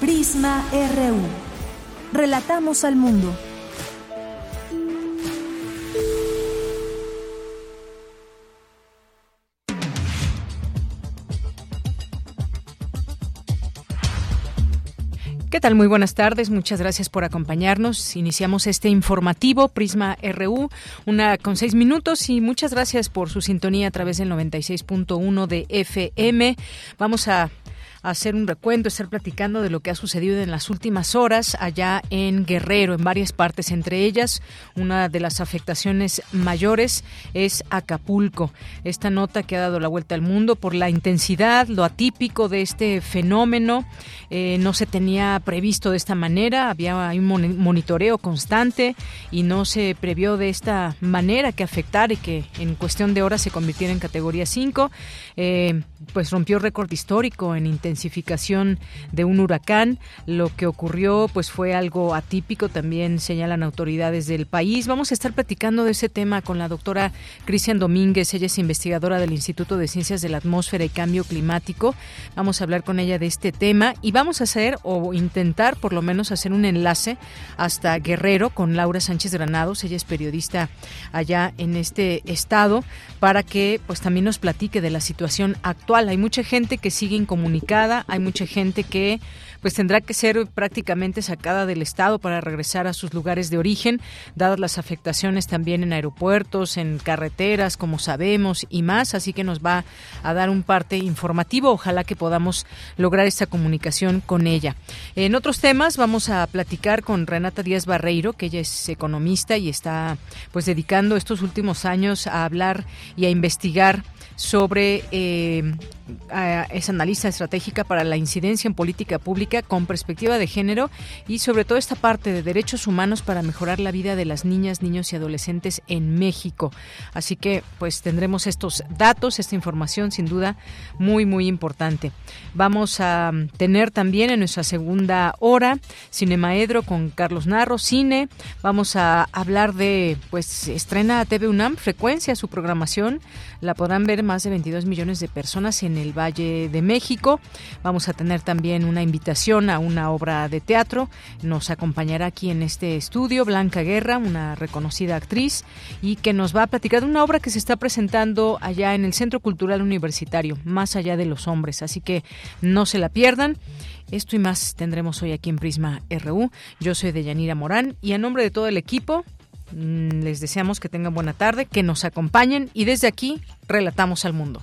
Prisma RU. Relatamos al mundo. ¿Qué tal? Muy buenas tardes. Muchas gracias por acompañarnos. Iniciamos este informativo Prisma RU, una con seis minutos y muchas gracias por su sintonía a través del 96.1 de FM. Vamos a hacer un recuento, estar platicando de lo que ha sucedido en las últimas horas allá en Guerrero, en varias partes, entre ellas una de las afectaciones mayores es Acapulco. Esta nota que ha dado la vuelta al mundo por la intensidad, lo atípico de este fenómeno, eh, no se tenía previsto de esta manera, había un monitoreo constante y no se previó de esta manera que afectara y que en cuestión de horas se convirtiera en categoría 5, eh, pues rompió récord histórico en intensidad intensificación de un huracán. Lo que ocurrió pues fue algo atípico, también señalan autoridades del país. Vamos a estar platicando de ese tema con la doctora Cristian Domínguez, ella es investigadora del Instituto de Ciencias de la Atmósfera y Cambio Climático. Vamos a hablar con ella de este tema y vamos a hacer o intentar por lo menos hacer un enlace hasta Guerrero con Laura Sánchez Granados, ella es periodista allá en este estado para que pues también nos platique de la situación actual. Hay mucha gente que sigue incomunicada hay mucha gente que pues tendrá que ser prácticamente sacada del estado para regresar a sus lugares de origen, dadas las afectaciones también en aeropuertos, en carreteras, como sabemos, y más, así que nos va a dar un parte informativo, ojalá que podamos lograr esta comunicación con ella. En otros temas vamos a platicar con Renata Díaz Barreiro, que ella es economista y está pues dedicando estos últimos años a hablar y a investigar sobre eh, esa analista estratégica para la incidencia en política pública con perspectiva de género y sobre todo esta parte de derechos humanos para mejorar la vida de las niñas, niños y adolescentes en México. Así que pues tendremos estos datos, esta información sin duda muy muy importante. Vamos a tener también en nuestra segunda hora Cinemaedro con Carlos Narro, cine. Vamos a hablar de pues estrena TV UNAM frecuencia su programación, la podrán ver más de 22 millones de personas en el Valle de México. Vamos a tener también una invitación a una obra de teatro. Nos acompañará aquí en este estudio Blanca Guerra, una reconocida actriz, y que nos va a platicar de una obra que se está presentando allá en el Centro Cultural Universitario, Más allá de los hombres. Así que no se la pierdan. Esto y más tendremos hoy aquí en Prisma RU. Yo soy Deyanira Morán y a nombre de todo el equipo Mm, les deseamos que tengan buena tarde, que nos acompañen y desde aquí relatamos al mundo.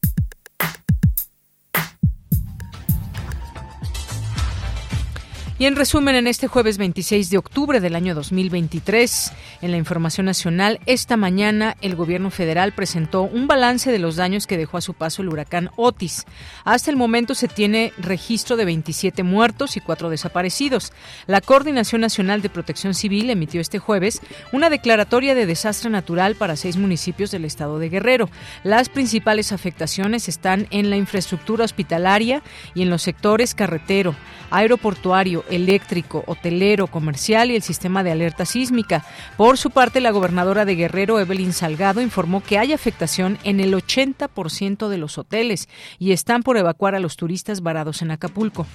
Y en resumen, en este jueves 26 de octubre del año 2023, en la información nacional, esta mañana el gobierno federal presentó un balance de los daños que dejó a su paso el huracán Otis. Hasta el momento se tiene registro de 27 muertos y 4 desaparecidos. La Coordinación Nacional de Protección Civil emitió este jueves una declaratoria de desastre natural para seis municipios del estado de Guerrero. Las principales afectaciones están en la infraestructura hospitalaria y en los sectores carretero, aeroportuario, eléctrico, hotelero, comercial y el sistema de alerta sísmica. Por su parte, la gobernadora de Guerrero, Evelyn Salgado, informó que hay afectación en el 80% de los hoteles y están por evacuar a los turistas varados en Acapulco.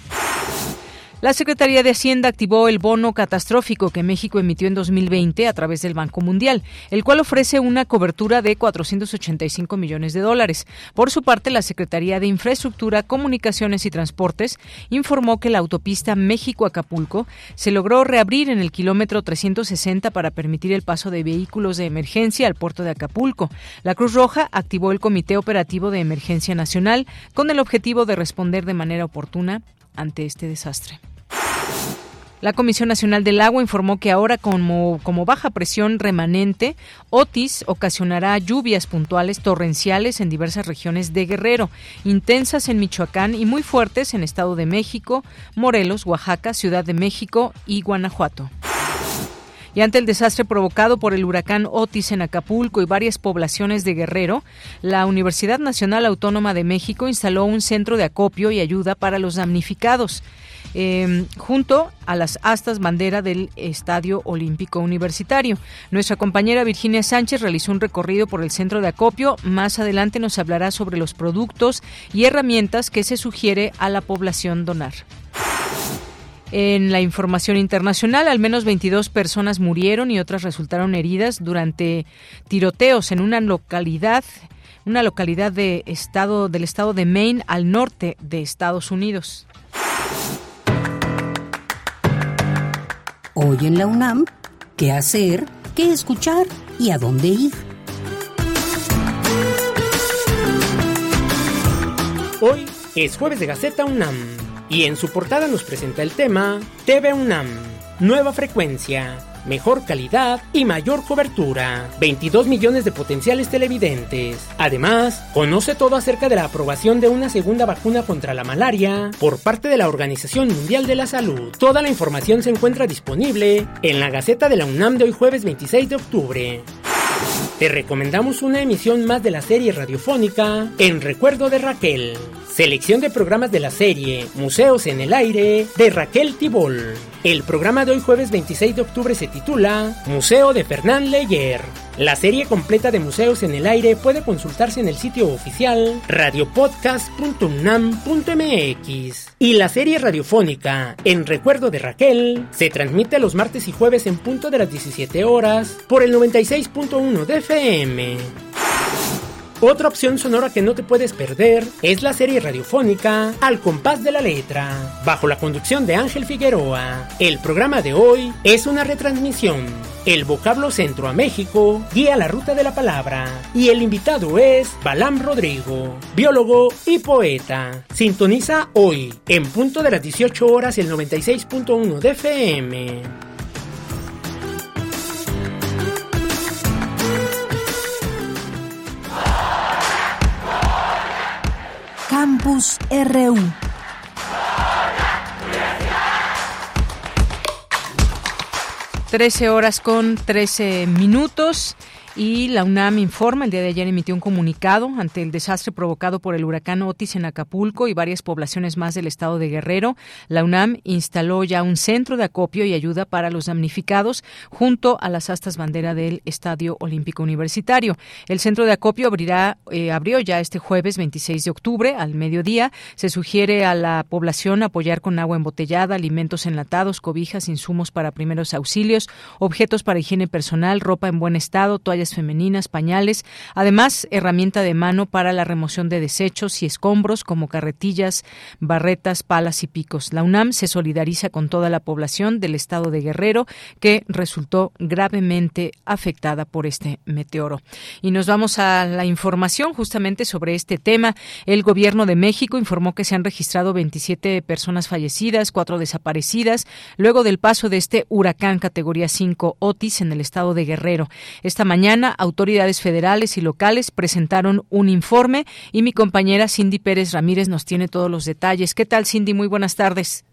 La Secretaría de Hacienda activó el bono catastrófico que México emitió en 2020 a través del Banco Mundial, el cual ofrece una cobertura de 485 millones de dólares. Por su parte, la Secretaría de Infraestructura, Comunicaciones y Transportes informó que la autopista México-Acapulco se logró reabrir en el kilómetro 360 para permitir el paso de vehículos de emergencia al puerto de Acapulco. La Cruz Roja activó el Comité Operativo de Emergencia Nacional con el objetivo de responder de manera oportuna ante este desastre. La Comisión Nacional del Agua informó que ahora como, como baja presión remanente, Otis ocasionará lluvias puntuales torrenciales en diversas regiones de Guerrero, intensas en Michoacán y muy fuertes en Estado de México, Morelos, Oaxaca, Ciudad de México y Guanajuato. Y ante el desastre provocado por el huracán Otis en Acapulco y varias poblaciones de Guerrero, la Universidad Nacional Autónoma de México instaló un centro de acopio y ayuda para los damnificados. Em, junto a las astas bandera del Estadio Olímpico Universitario. Nuestra compañera Virginia Sánchez realizó un recorrido por el centro de acopio. Más adelante nos hablará sobre los productos y herramientas que se sugiere a la población donar. En la información internacional, al menos 22 personas murieron y otras resultaron heridas durante tiroteos en una localidad una localidad de estado del estado de Maine al norte de Estados Unidos. Hoy en la UNAM, ¿qué hacer? ¿Qué escuchar? ¿Y a dónde ir? Hoy es jueves de Gaceta UNAM y en su portada nos presenta el tema TV UNAM, nueva frecuencia, mejor calidad y mayor cobertura. 22 millones de potenciales televidentes. Además, conoce todo acerca de la aprobación de una segunda vacuna contra la malaria por parte de la Organización Mundial de la Salud. Toda la información se encuentra disponible en la Gaceta de la UNAM de hoy jueves 26 de octubre. Te recomendamos una emisión más de la serie radiofónica En Recuerdo de Raquel. Selección de programas de la serie Museos en el Aire de Raquel Tibol. El programa de hoy jueves 26 de octubre se titula Museo de Fernán Leyer. La serie completa de Museos en el Aire puede consultarse en el sitio oficial radiopodcast.unam.mx. Y la serie radiofónica En Recuerdo de Raquel se transmite los martes y jueves en punto de las 17 horas por el 96.1 de FM. Otra opción sonora que no te puedes perder es la serie radiofónica Al compás de la letra, bajo la conducción de Ángel Figueroa. El programa de hoy es una retransmisión. El vocablo Centro a México guía la ruta de la palabra y el invitado es Balam Rodrigo, biólogo y poeta. Sintoniza hoy, en punto de las 18 horas, el 96.1 de FM. RU. Trece horas con trece minutos. Y la UNAM informa, el día de ayer emitió un comunicado ante el desastre provocado por el huracán Otis en Acapulco y varias poblaciones más del estado de Guerrero. La UNAM instaló ya un centro de acopio y ayuda para los damnificados junto a las astas bandera del Estadio Olímpico Universitario. El centro de acopio abrirá, eh, abrió ya este jueves 26 de octubre al mediodía. Se sugiere a la población apoyar con agua embotellada, alimentos enlatados, cobijas, insumos para primeros auxilios, objetos para higiene personal, ropa en buen estado, toallas femeninas, pañales, además herramienta de mano para la remoción de desechos y escombros como carretillas, barretas, palas y picos. La UNAM se solidariza con toda la población del estado de Guerrero que resultó gravemente afectada por este meteoro. Y nos vamos a la información justamente sobre este tema. El gobierno de México informó que se han registrado 27 personas fallecidas, cuatro desaparecidas, luego del paso de este huracán categoría 5 Otis en el estado de Guerrero. Esta mañana autoridades federales y locales presentaron un informe y mi compañera Cindy Pérez Ramírez nos tiene todos los detalles. ¿Qué tal, Cindy? Muy buenas tardes.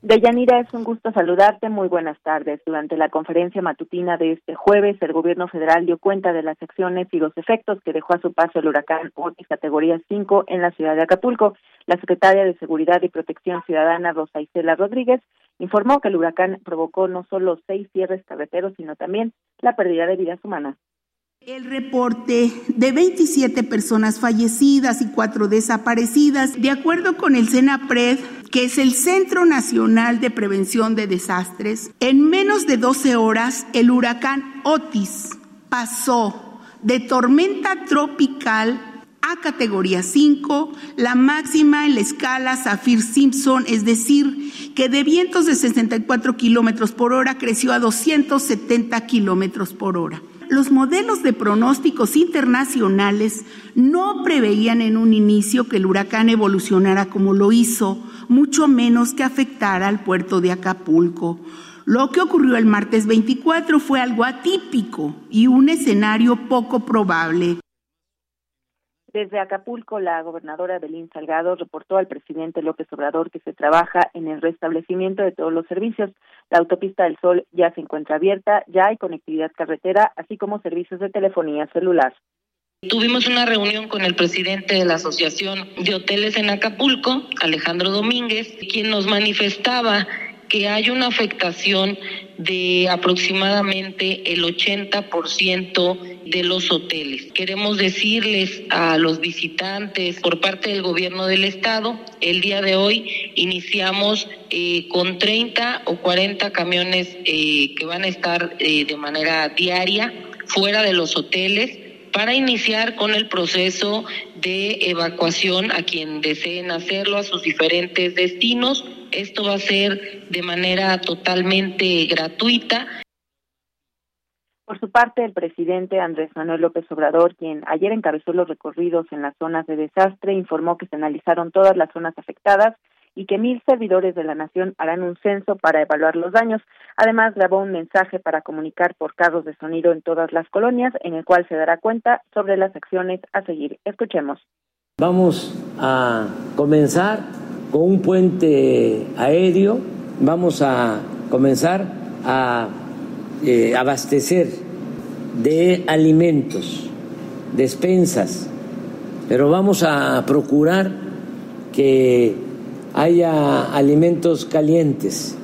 Deyanira, es un gusto saludarte. Muy buenas tardes. Durante la conferencia matutina de este jueves, el gobierno federal dio cuenta de las acciones y los efectos que dejó a su paso el huracán Otis categoría 5 en la ciudad de Acapulco. La secretaria de Seguridad y Protección Ciudadana, Rosa Isela Rodríguez, informó que el huracán provocó no solo seis cierres carreteros, sino también la pérdida de vidas humanas. El reporte de 27 personas fallecidas y cuatro desaparecidas, de acuerdo con el CENAPRED, que es el Centro Nacional de Prevención de Desastres, en menos de 12 horas el huracán Otis pasó de tormenta tropical a categoría 5, la máxima en la escala Saffir-Simpson, es decir, que de vientos de 64 kilómetros por hora creció a 270 kilómetros por hora. Los modelos de pronósticos internacionales no preveían en un inicio que el huracán evolucionara como lo hizo, mucho menos que afectara al puerto de Acapulco. Lo que ocurrió el martes 24 fue algo atípico y un escenario poco probable. Desde Acapulco, la gobernadora Belín Salgado reportó al presidente López Obrador que se trabaja en el restablecimiento de todos los servicios. La autopista del Sol ya se encuentra abierta, ya hay conectividad carretera, así como servicios de telefonía celular. Tuvimos una reunión con el presidente de la Asociación de Hoteles en Acapulco, Alejandro Domínguez, quien nos manifestaba que hay una afectación de aproximadamente el 80% de los hoteles. Queremos decirles a los visitantes por parte del gobierno del estado, el día de hoy iniciamos eh, con 30 o 40 camiones eh, que van a estar eh, de manera diaria fuera de los hoteles para iniciar con el proceso de evacuación a quien deseen hacerlo a sus diferentes destinos esto va a ser de manera totalmente gratuita. Por su parte, el presidente Andrés Manuel López Obrador, quien ayer encabezó los recorridos en las zonas de desastre, informó que se analizaron todas las zonas afectadas y que mil servidores de la nación harán un censo para evaluar los daños. Además, grabó un mensaje para comunicar por carros de sonido en todas las colonias, en el cual se dará cuenta sobre las acciones a seguir. Escuchemos. Vamos a comenzar con un puente aéreo vamos a comenzar a eh, abastecer de alimentos, despensas, pero vamos a procurar que haya alimentos calientes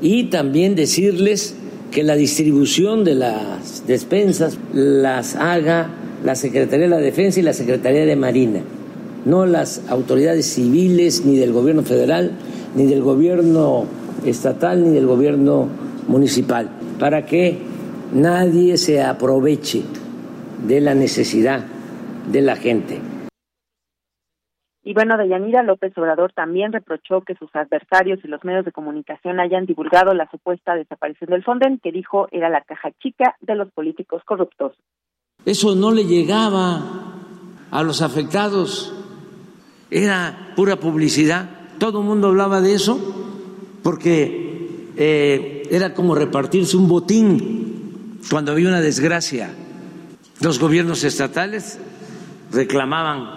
y también decirles que la distribución de las despensas las haga la Secretaría de la Defensa y la Secretaría de Marina no las autoridades civiles, ni del gobierno federal, ni del gobierno estatal, ni del gobierno municipal, para que nadie se aproveche de la necesidad de la gente. Y bueno, Deyanira López Obrador también reprochó que sus adversarios y los medios de comunicación hayan divulgado la supuesta desaparición del Fonden, que dijo era la caja chica de los políticos corruptos. Eso no le llegaba a los afectados era pura publicidad, todo el mundo hablaba de eso porque eh, era como repartirse un botín cuando había una desgracia. Los gobiernos estatales reclamaban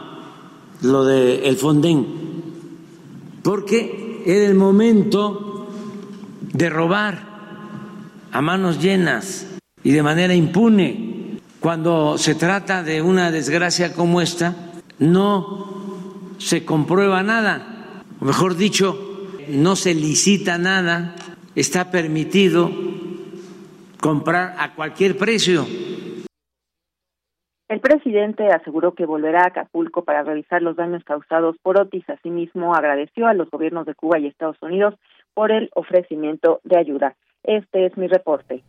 lo del el Fonden porque era el momento de robar a manos llenas y de manera impune. Cuando se trata de una desgracia como esta, no se comprueba nada, o mejor dicho, no se licita nada, está permitido comprar a cualquier precio. El presidente aseguró que volverá a Acapulco para revisar los daños causados por Otis. Asimismo, agradeció a los gobiernos de Cuba y Estados Unidos por el ofrecimiento de ayuda. Este es mi reporte.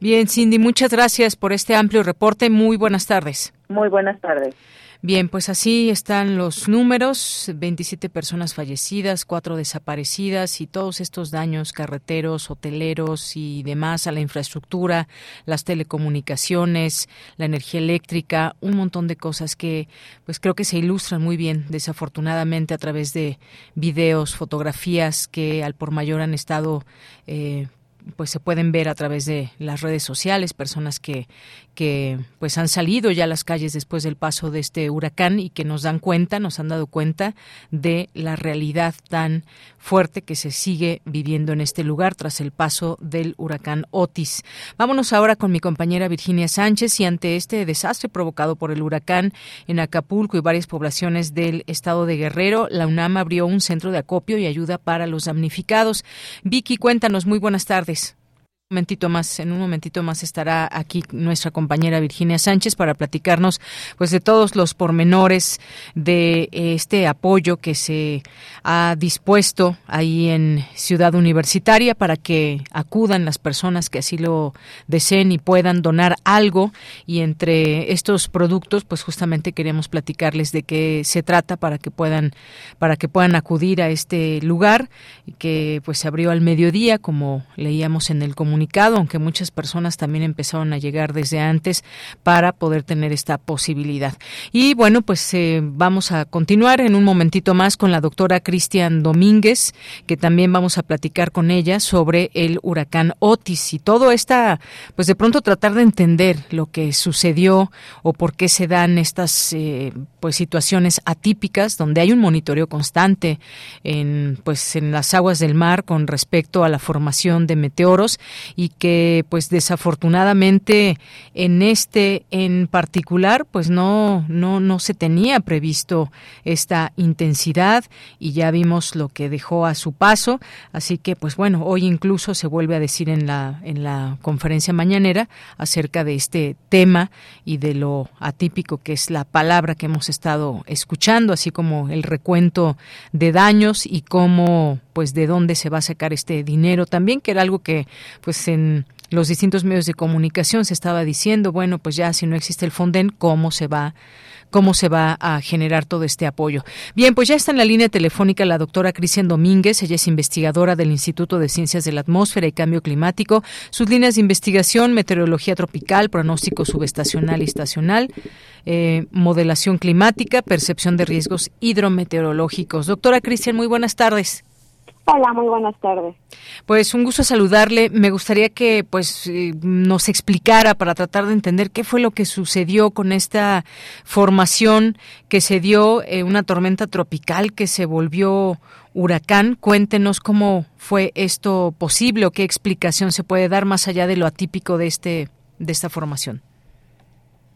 Bien, Cindy, muchas gracias por este amplio reporte. Muy buenas tardes. Muy buenas tardes. Bien, pues así están los números, 27 personas fallecidas, cuatro desaparecidas y todos estos daños carreteros, hoteleros y demás a la infraestructura, las telecomunicaciones, la energía eléctrica, un montón de cosas que pues creo que se ilustran muy bien desafortunadamente a través de videos, fotografías que al por mayor han estado eh, pues se pueden ver a través de las redes sociales personas que que pues han salido ya a las calles después del paso de este huracán y que nos dan cuenta, nos han dado cuenta de la realidad tan fuerte que se sigue viviendo en este lugar tras el paso del huracán Otis. Vámonos ahora con mi compañera Virginia Sánchez y ante este desastre provocado por el huracán en Acapulco y varias poblaciones del estado de Guerrero, la UNAM abrió un centro de acopio y ayuda para los damnificados. Vicky, cuéntanos, muy buenas tardes momentito más, en un momentito más estará aquí nuestra compañera Virginia Sánchez para platicarnos pues de todos los pormenores de este apoyo que se ha dispuesto ahí en Ciudad Universitaria para que acudan las personas que así lo deseen y puedan donar algo. Y entre estos productos pues justamente queremos platicarles de qué se trata para que puedan para que puedan acudir a este lugar que pues se abrió al mediodía como leíamos en el comunicado aunque muchas personas también empezaron a llegar desde antes para poder tener esta posibilidad. Y bueno, pues eh, vamos a continuar en un momentito más con la doctora Cristian Domínguez, que también vamos a platicar con ella sobre el huracán Otis y todo esta, pues de pronto tratar de entender lo que sucedió o por qué se dan estas eh, pues situaciones atípicas donde hay un monitoreo constante en pues en las aguas del mar con respecto a la formación de meteoros y que pues desafortunadamente en este en particular pues no no no se tenía previsto esta intensidad y ya vimos lo que dejó a su paso. Así que pues bueno hoy incluso se vuelve a decir en la en la conferencia mañanera acerca de este tema y de lo atípico que es la palabra que hemos estado escuchando así como el recuento de daños y cómo pues de dónde se va a sacar este dinero también que era algo que pues en los distintos medios de comunicación se estaba diciendo, bueno, pues ya si no existe el Fonden, ¿cómo se va cómo se va a generar todo este apoyo. Bien, pues ya está en la línea telefónica la doctora Cristian Domínguez, ella es investigadora del Instituto de Ciencias de la Atmósfera y Cambio Climático. Sus líneas de investigación, meteorología tropical, pronóstico subestacional y estacional, eh, modelación climática, percepción de riesgos hidrometeorológicos. Doctora Cristian, muy buenas tardes. Hola, muy buenas tardes. Pues un gusto saludarle. Me gustaría que pues eh, nos explicara para tratar de entender qué fue lo que sucedió con esta formación que se dio eh, una tormenta tropical que se volvió huracán. Cuéntenos cómo fue esto posible o qué explicación se puede dar más allá de lo atípico de este de esta formación.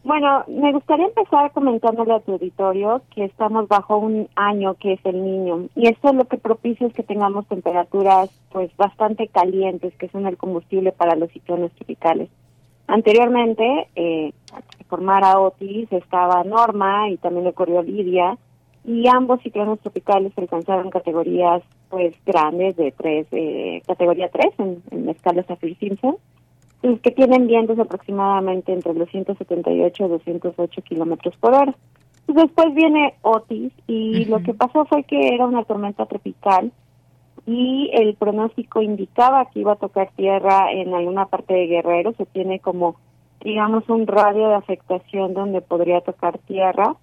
Bueno, me gustaría empezar comentándole a tu auditorio que estamos bajo un año que es el niño y esto lo que propicia es que tengamos temperaturas pues bastante calientes que son el combustible para los ciclones tropicales. Anteriormente, eh, formar a Otis estaba Norma y también ocurrió Lidia y ambos ciclones tropicales alcanzaron categorías pues grandes de tres, eh, categoría 3 en, en la escala Saffir-Simpson que tienen vientos aproximadamente entre los 178 y 208 kilómetros por hora. Después viene Otis y lo que pasó fue que era una tormenta tropical y el pronóstico indicaba que iba a tocar tierra en alguna parte de Guerrero. Se tiene como digamos, un radio de afectación donde podría tocar tierra.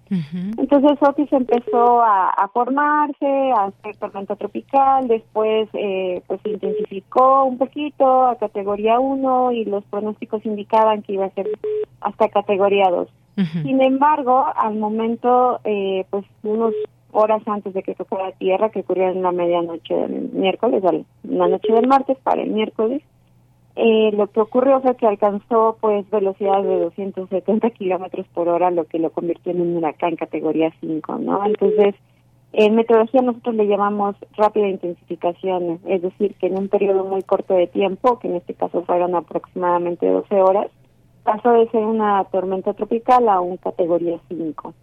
Entonces Otis empezó a, formarse, a ser tormenta tropical, después eh, pues se intensificó un poquito a categoría 1 y los pronósticos indicaban que iba a ser hasta categoría 2. Sin embargo, al momento, eh, pues unos horas antes de que tocara tierra, que ocurrió en la medianoche del miércoles, la noche del martes para el miércoles, eh, lo que ocurrió fue que alcanzó pues velocidades de 270 kilómetros por hora, lo que lo convirtió en un huracán categoría 5, ¿no? Entonces, en meteorología nosotros le llamamos rápida intensificación, es decir, que en un periodo muy corto de tiempo, que en este caso fueron aproximadamente 12 horas, pasó de ser una tormenta tropical a un categoría 5.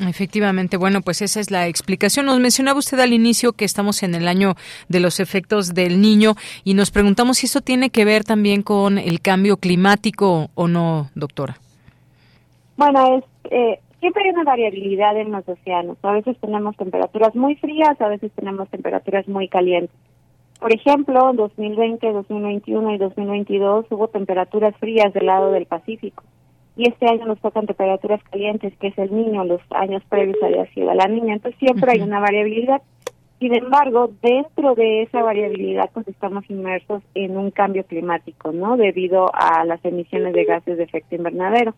Efectivamente, bueno, pues esa es la explicación. Nos mencionaba usted al inicio que estamos en el año de los efectos del niño y nos preguntamos si eso tiene que ver también con el cambio climático o no, doctora. Bueno, es, eh, siempre hay una variabilidad en los océanos. A veces tenemos temperaturas muy frías, a veces tenemos temperaturas muy calientes. Por ejemplo, en 2020, 2021 y 2022 hubo temperaturas frías del lado del Pacífico y este año nos tocan temperaturas calientes, que es el niño, los años previos había sido la niña, entonces siempre hay una variabilidad. Sin embargo, dentro de esa variabilidad, pues estamos inmersos en un cambio climático, ¿no? Debido a las emisiones de gases de efecto invernadero.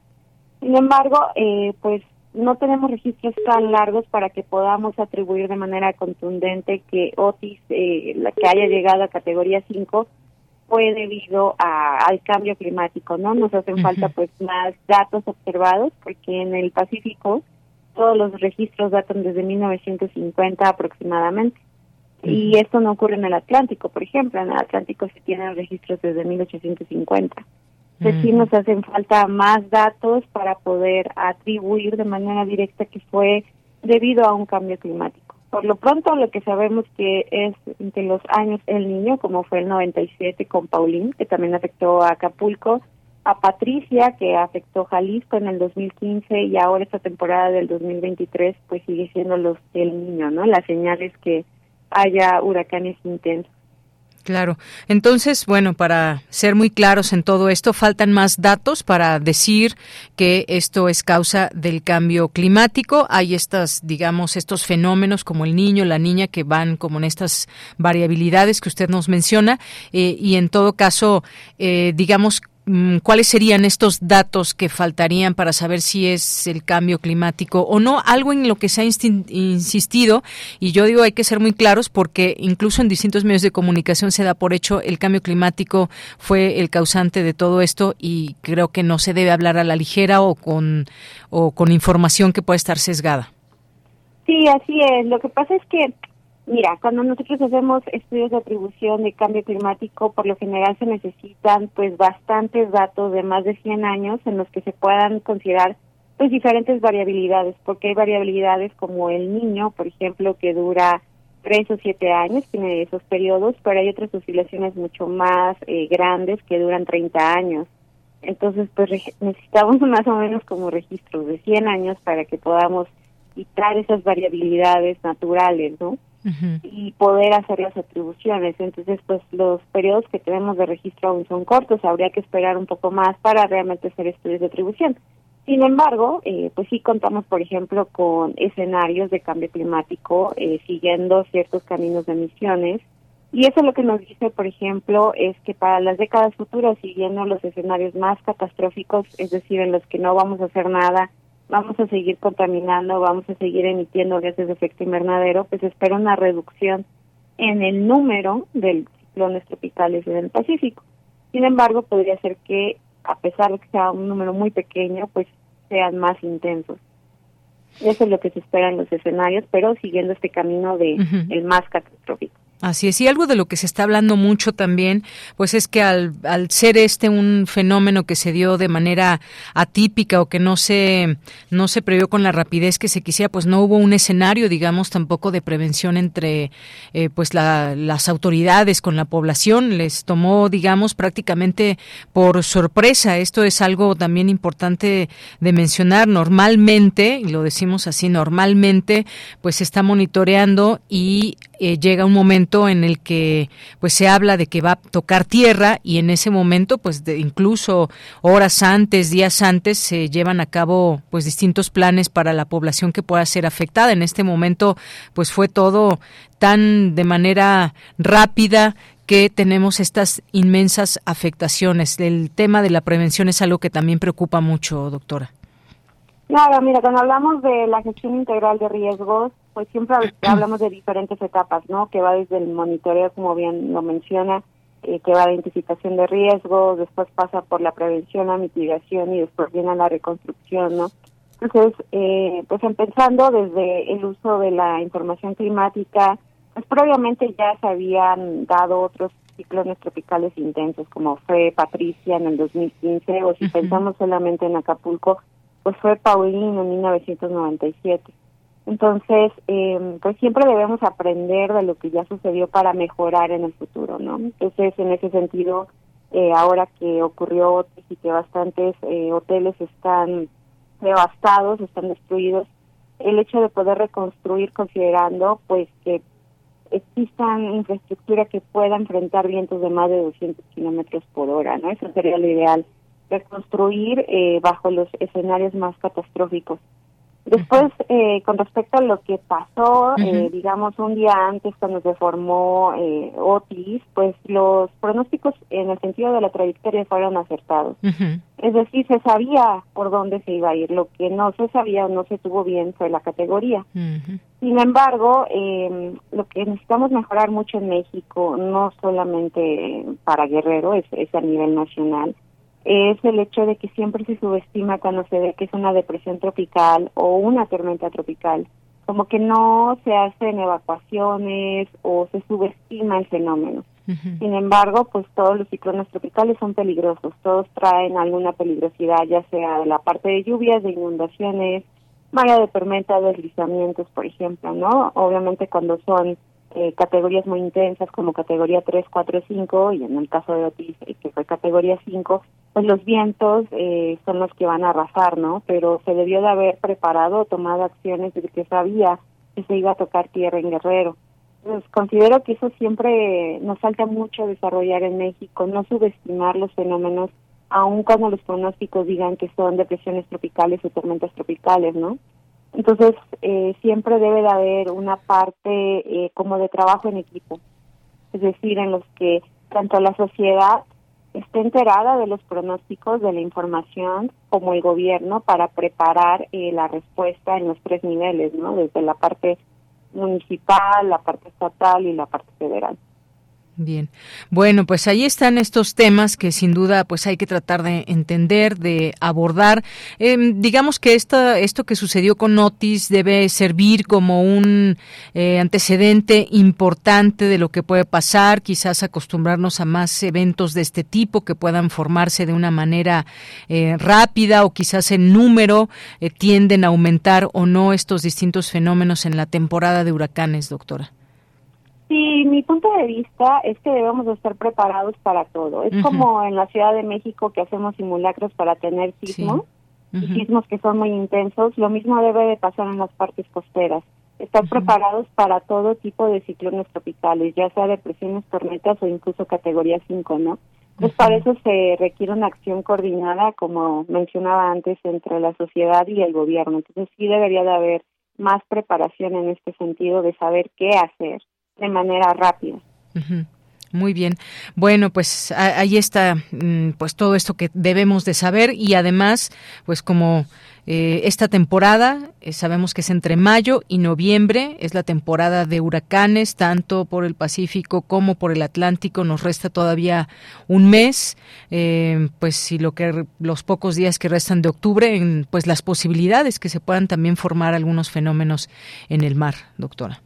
Sin embargo, eh, pues no tenemos registros tan largos para que podamos atribuir de manera contundente que Otis, eh, la que haya llegado a categoría 5, fue debido al cambio climático, ¿no? Nos hacen falta pues más datos observados porque en el Pacífico todos los registros datan desde 1950 aproximadamente. Y esto no ocurre en el Atlántico, por ejemplo, en el Atlántico se tienen registros desde 1850. Entonces sí nos hacen falta más datos para poder atribuir de manera directa que fue debido a un cambio climático. Por lo pronto, lo que sabemos que es de los años El Niño, como fue el 97 con Paulín, que también afectó a Acapulco, a Patricia, que afectó Jalisco en el 2015 y ahora esta temporada del 2023, pues sigue siendo los El Niño, ¿no? Las señales que haya huracanes intensos. Claro. Entonces, bueno, para ser muy claros en todo esto, faltan más datos para decir que esto es causa del cambio climático. Hay estas, digamos, estos fenómenos como el niño, la niña que van como en estas variabilidades que usted nos menciona eh, y en todo caso, eh, digamos, cuáles serían estos datos que faltarían para saber si es el cambio climático o no, algo en lo que se ha insistido, y yo digo hay que ser muy claros porque incluso en distintos medios de comunicación se da por hecho el cambio climático fue el causante de todo esto y creo que no se debe hablar a la ligera o con, o con información que pueda estar sesgada. Sí, así es. Lo que pasa es que Mira, cuando nosotros hacemos estudios de atribución de cambio climático, por lo general se necesitan pues bastantes datos de más de 100 años en los que se puedan considerar pues diferentes variabilidades, porque hay variabilidades como el niño, por ejemplo, que dura tres o siete años, tiene esos periodos, pero hay otras oscilaciones mucho más eh, grandes que duran 30 años. Entonces, pues necesitamos más o menos como registros de 100 años para que podamos quitar esas variabilidades naturales, ¿no? Y poder hacer las atribuciones. Entonces, pues los periodos que tenemos de registro aún son cortos, habría que esperar un poco más para realmente hacer estudios de atribución. Sin embargo, eh, pues sí contamos, por ejemplo, con escenarios de cambio climático eh, siguiendo ciertos caminos de emisiones. Y eso lo que nos dice, por ejemplo, es que para las décadas futuras, siguiendo los escenarios más catastróficos, es decir, en los que no vamos a hacer nada vamos a seguir contaminando, vamos a seguir emitiendo gases de efecto invernadero, pues espera una reducción en el número de ciclones tropicales en el Pacífico. Sin embargo, podría ser que, a pesar de que sea un número muy pequeño, pues sean más intensos. Eso es lo que se espera en los escenarios, pero siguiendo este camino de el más catastrófico. Así es, y algo de lo que se está hablando mucho también, pues es que al, al, ser este un fenómeno que se dio de manera atípica o que no se, no se previó con la rapidez que se quisiera, pues no hubo un escenario, digamos, tampoco de prevención entre eh, pues la, las autoridades con la población. Les tomó, digamos, prácticamente por sorpresa. Esto es algo también importante de mencionar. Normalmente, y lo decimos así, normalmente, pues se está monitoreando y eh, llega un momento en el que pues se habla de que va a tocar tierra y en ese momento pues de, incluso horas antes, días antes se llevan a cabo pues distintos planes para la población que pueda ser afectada. En este momento pues fue todo tan de manera rápida que tenemos estas inmensas afectaciones. El tema de la prevención es algo que también preocupa mucho, doctora. Claro, mira, cuando hablamos de la gestión integral de riesgos, pues siempre hablamos de diferentes etapas, ¿no? Que va desde el monitoreo, como bien lo menciona, eh, que va a identificación de riesgos, después pasa por la prevención, la mitigación y después viene la reconstrucción, ¿no? Entonces, eh, pues empezando desde el uso de la información climática, pues previamente ya se habían dado otros ciclones tropicales intensos, como fue Patricia en el 2015, o si pensamos solamente en Acapulco, pues fue Pauline en 1997. Entonces, eh, pues siempre debemos aprender de lo que ya sucedió para mejorar en el futuro, ¿no? Entonces, en ese sentido, eh, ahora que ocurrió y que bastantes eh, hoteles están devastados, están destruidos, el hecho de poder reconstruir considerando, pues, que existan infraestructura que pueda enfrentar vientos de más de 200 kilómetros por hora, ¿no? Eso sería lo ideal, reconstruir eh, bajo los escenarios más catastróficos. Después, eh, con respecto a lo que pasó, eh, digamos, un día antes cuando se formó eh, Otis, pues los pronósticos en el sentido de la trayectoria fueron acertados. Es decir, se sabía por dónde se iba a ir. Lo que no se sabía o no se tuvo bien fue la categoría. Sin embargo, eh, lo que necesitamos mejorar mucho en México, no solamente para Guerrero, es, es a nivel nacional, es el hecho de que siempre se subestima cuando se ve que es una depresión tropical o una tormenta tropical, como que no se hacen evacuaciones o se subestima el fenómeno. Sin embargo, pues todos los ciclones tropicales son peligrosos, todos traen alguna peligrosidad, ya sea de la parte de lluvias, de inundaciones, malla de tormenta, deslizamientos, por ejemplo, ¿no? Obviamente cuando son eh, categorías muy intensas como categoría 3, 4, 5 y en el caso de Otis eh, que fue categoría 5, pues los vientos eh, son los que van a arrasar, ¿no? Pero se debió de haber preparado, tomado acciones de que sabía que se iba a tocar tierra en Guerrero. pues considero que eso siempre nos falta mucho desarrollar en México, no subestimar los fenómenos, aun cuando los pronósticos digan que son depresiones tropicales o tormentas tropicales, ¿no? Entonces, eh, siempre debe de haber una parte eh, como de trabajo en equipo, es decir, en los que tanto la sociedad esté enterada de los pronósticos, de la información, como el gobierno para preparar eh, la respuesta en los tres niveles, ¿no? Desde la parte municipal, la parte estatal y la parte federal. Bien. Bueno, pues ahí están estos temas que sin duda pues hay que tratar de entender, de abordar. Em, digamos que esto, esto que sucedió con Otis debe servir como un eh, antecedente importante de lo que puede pasar, quizás acostumbrarnos a más eventos de este tipo que puedan formarse de una manera eh, rápida o quizás en número eh, tienden a aumentar o no estos distintos fenómenos en la temporada de huracanes, doctora. Sí, mi punto de vista es que debemos estar preparados para todo. Es como en la Ciudad de México que hacemos simulacros para tener sismos, sismos que son muy intensos. Lo mismo debe de pasar en las partes costeras. Estar preparados para todo tipo de ciclones tropicales, ya sea depresiones, tormentas o incluso categoría 5, ¿no? Pues para eso se requiere una acción coordinada, como mencionaba antes, entre la sociedad y el gobierno. Entonces sí debería de haber más preparación en este sentido de saber qué hacer de manera rápida. Muy bien. Bueno, pues ahí está mm, pues todo esto que debemos de saber y además, pues como eh, esta temporada, eh, sabemos que es entre mayo y noviembre, es la temporada de huracanes, tanto por el Pacífico como por el Atlántico, nos resta todavía un mes, eh, pues si lo que los pocos días que restan de octubre, en, pues las posibilidades que se puedan también formar algunos fenómenos en el mar, doctora.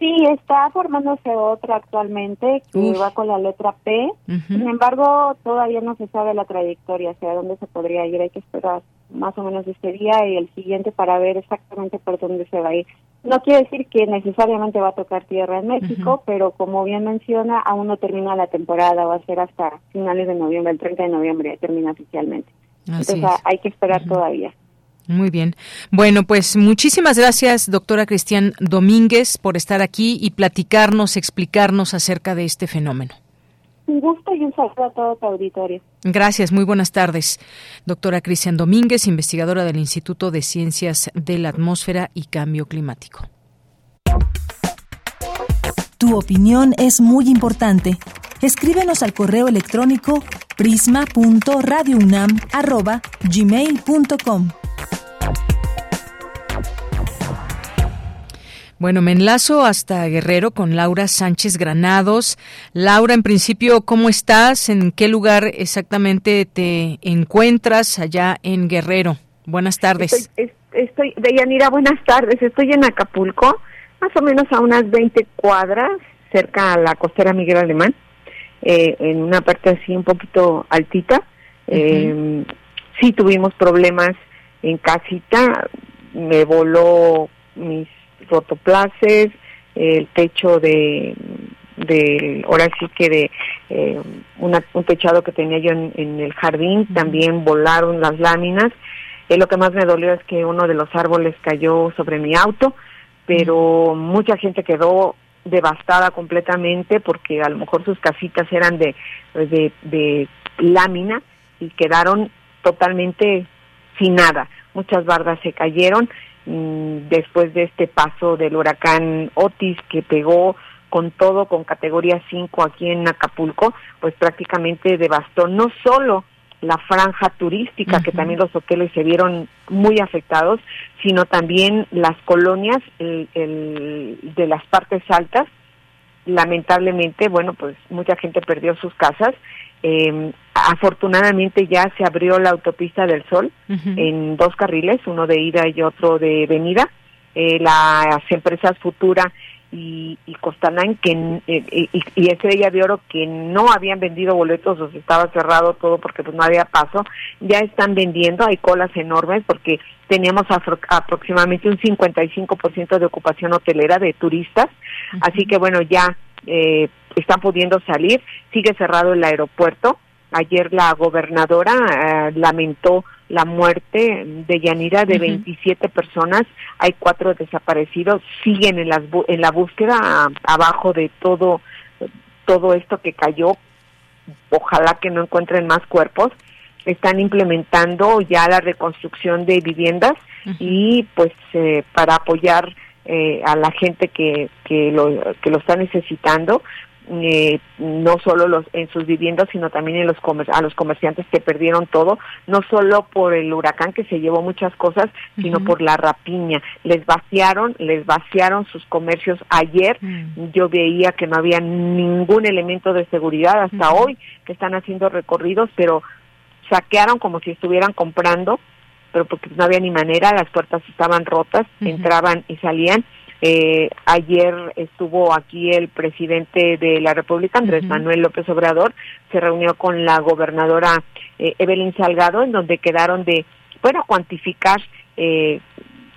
Sí, está formándose otra actualmente que va con la letra P. Sin embargo, todavía no se sabe la trayectoria, hacia dónde se podría ir. Hay que esperar más o menos este día y el siguiente para ver exactamente por dónde se va a ir. No quiere decir que necesariamente va a tocar tierra en México, pero como bien menciona, aún no termina la temporada, va a ser hasta finales de noviembre, el 30 de noviembre termina oficialmente. Entonces hay que esperar todavía. Muy bien. Bueno, pues muchísimas gracias, doctora Cristian Domínguez, por estar aquí y platicarnos, explicarnos acerca de este fenómeno. Un gusto y un saludo a todo tu auditorio. Gracias, muy buenas tardes. Doctora Cristian Domínguez, investigadora del Instituto de Ciencias de la Atmósfera y Cambio Climático. Tu opinión es muy importante. Escríbenos al correo electrónico prisma.radiounam@gmail.com. Bueno, me enlazo hasta Guerrero con Laura Sánchez Granados. Laura, en principio, ¿cómo estás? ¿En qué lugar exactamente te encuentras allá en Guerrero? Buenas tardes. Estoy, estoy Deyanira, buenas tardes. Estoy en Acapulco, más o menos a unas 20 cuadras, cerca a la costera Miguel Alemán, eh, en una parte así un poquito altita. Eh, sí tuvimos problemas en casita, me voló mis fotoplaces, el techo de, de ahora sí que de eh, un techado que tenía yo en, el jardín, también volaron las láminas. Eh, lo que más me dolió es que uno de los árboles cayó sobre mi auto, pero mucha gente quedó devastada completamente porque a lo mejor sus casitas eran de, de, de lámina y quedaron totalmente sin nada. Muchas bardas se cayeron después de este paso del huracán Otis que pegó con todo, con categoría 5 aquí en Acapulco, pues prácticamente devastó no solo la franja turística, que también los hoteles se vieron muy afectados, sino también las colonias de las partes altas. Lamentablemente, bueno, pues mucha gente perdió sus casas eh, afortunadamente ya se abrió la autopista del Sol en dos carriles, uno de ida y otro de venida. Eh, las empresas Futura y, y Costaline que, eh, y, y, Estrella de Oro que no habían vendido boletos o se estaba cerrado todo porque pues no había paso, ya están vendiendo, hay colas enormes porque teníamos aproximadamente un 55% de ocupación hotelera de turistas, así que bueno, ya eh, están pudiendo salir, sigue cerrado el aeropuerto, Ayer la gobernadora eh, lamentó la muerte de Yanira de 27 personas, hay cuatro desaparecidos, siguen en, las en la búsqueda abajo de todo todo esto que cayó. Ojalá que no encuentren más cuerpos. Están implementando ya la reconstrucción de viviendas y pues eh, para apoyar eh, a la gente que, que, lo, que lo está necesitando eh, no solo los, en sus viviendas, sino también en los a los comerciantes que perdieron todo, no solo por el huracán que se llevó muchas cosas, sino por la rapiña. Les vaciaron, les vaciaron sus comercios ayer. Mm. Yo veía que no había ningún elemento de seguridad hasta hoy, que están haciendo recorridos, pero saquearon como si estuvieran comprando, pero porque no había ni manera, las puertas estaban rotas, entraban y salían. Eh, ayer estuvo aquí el presidente de la República, Andrés Manuel López Obrador, se reunió con la gobernadora eh, Evelyn Salgado, en donde quedaron de, bueno, cuantificar eh,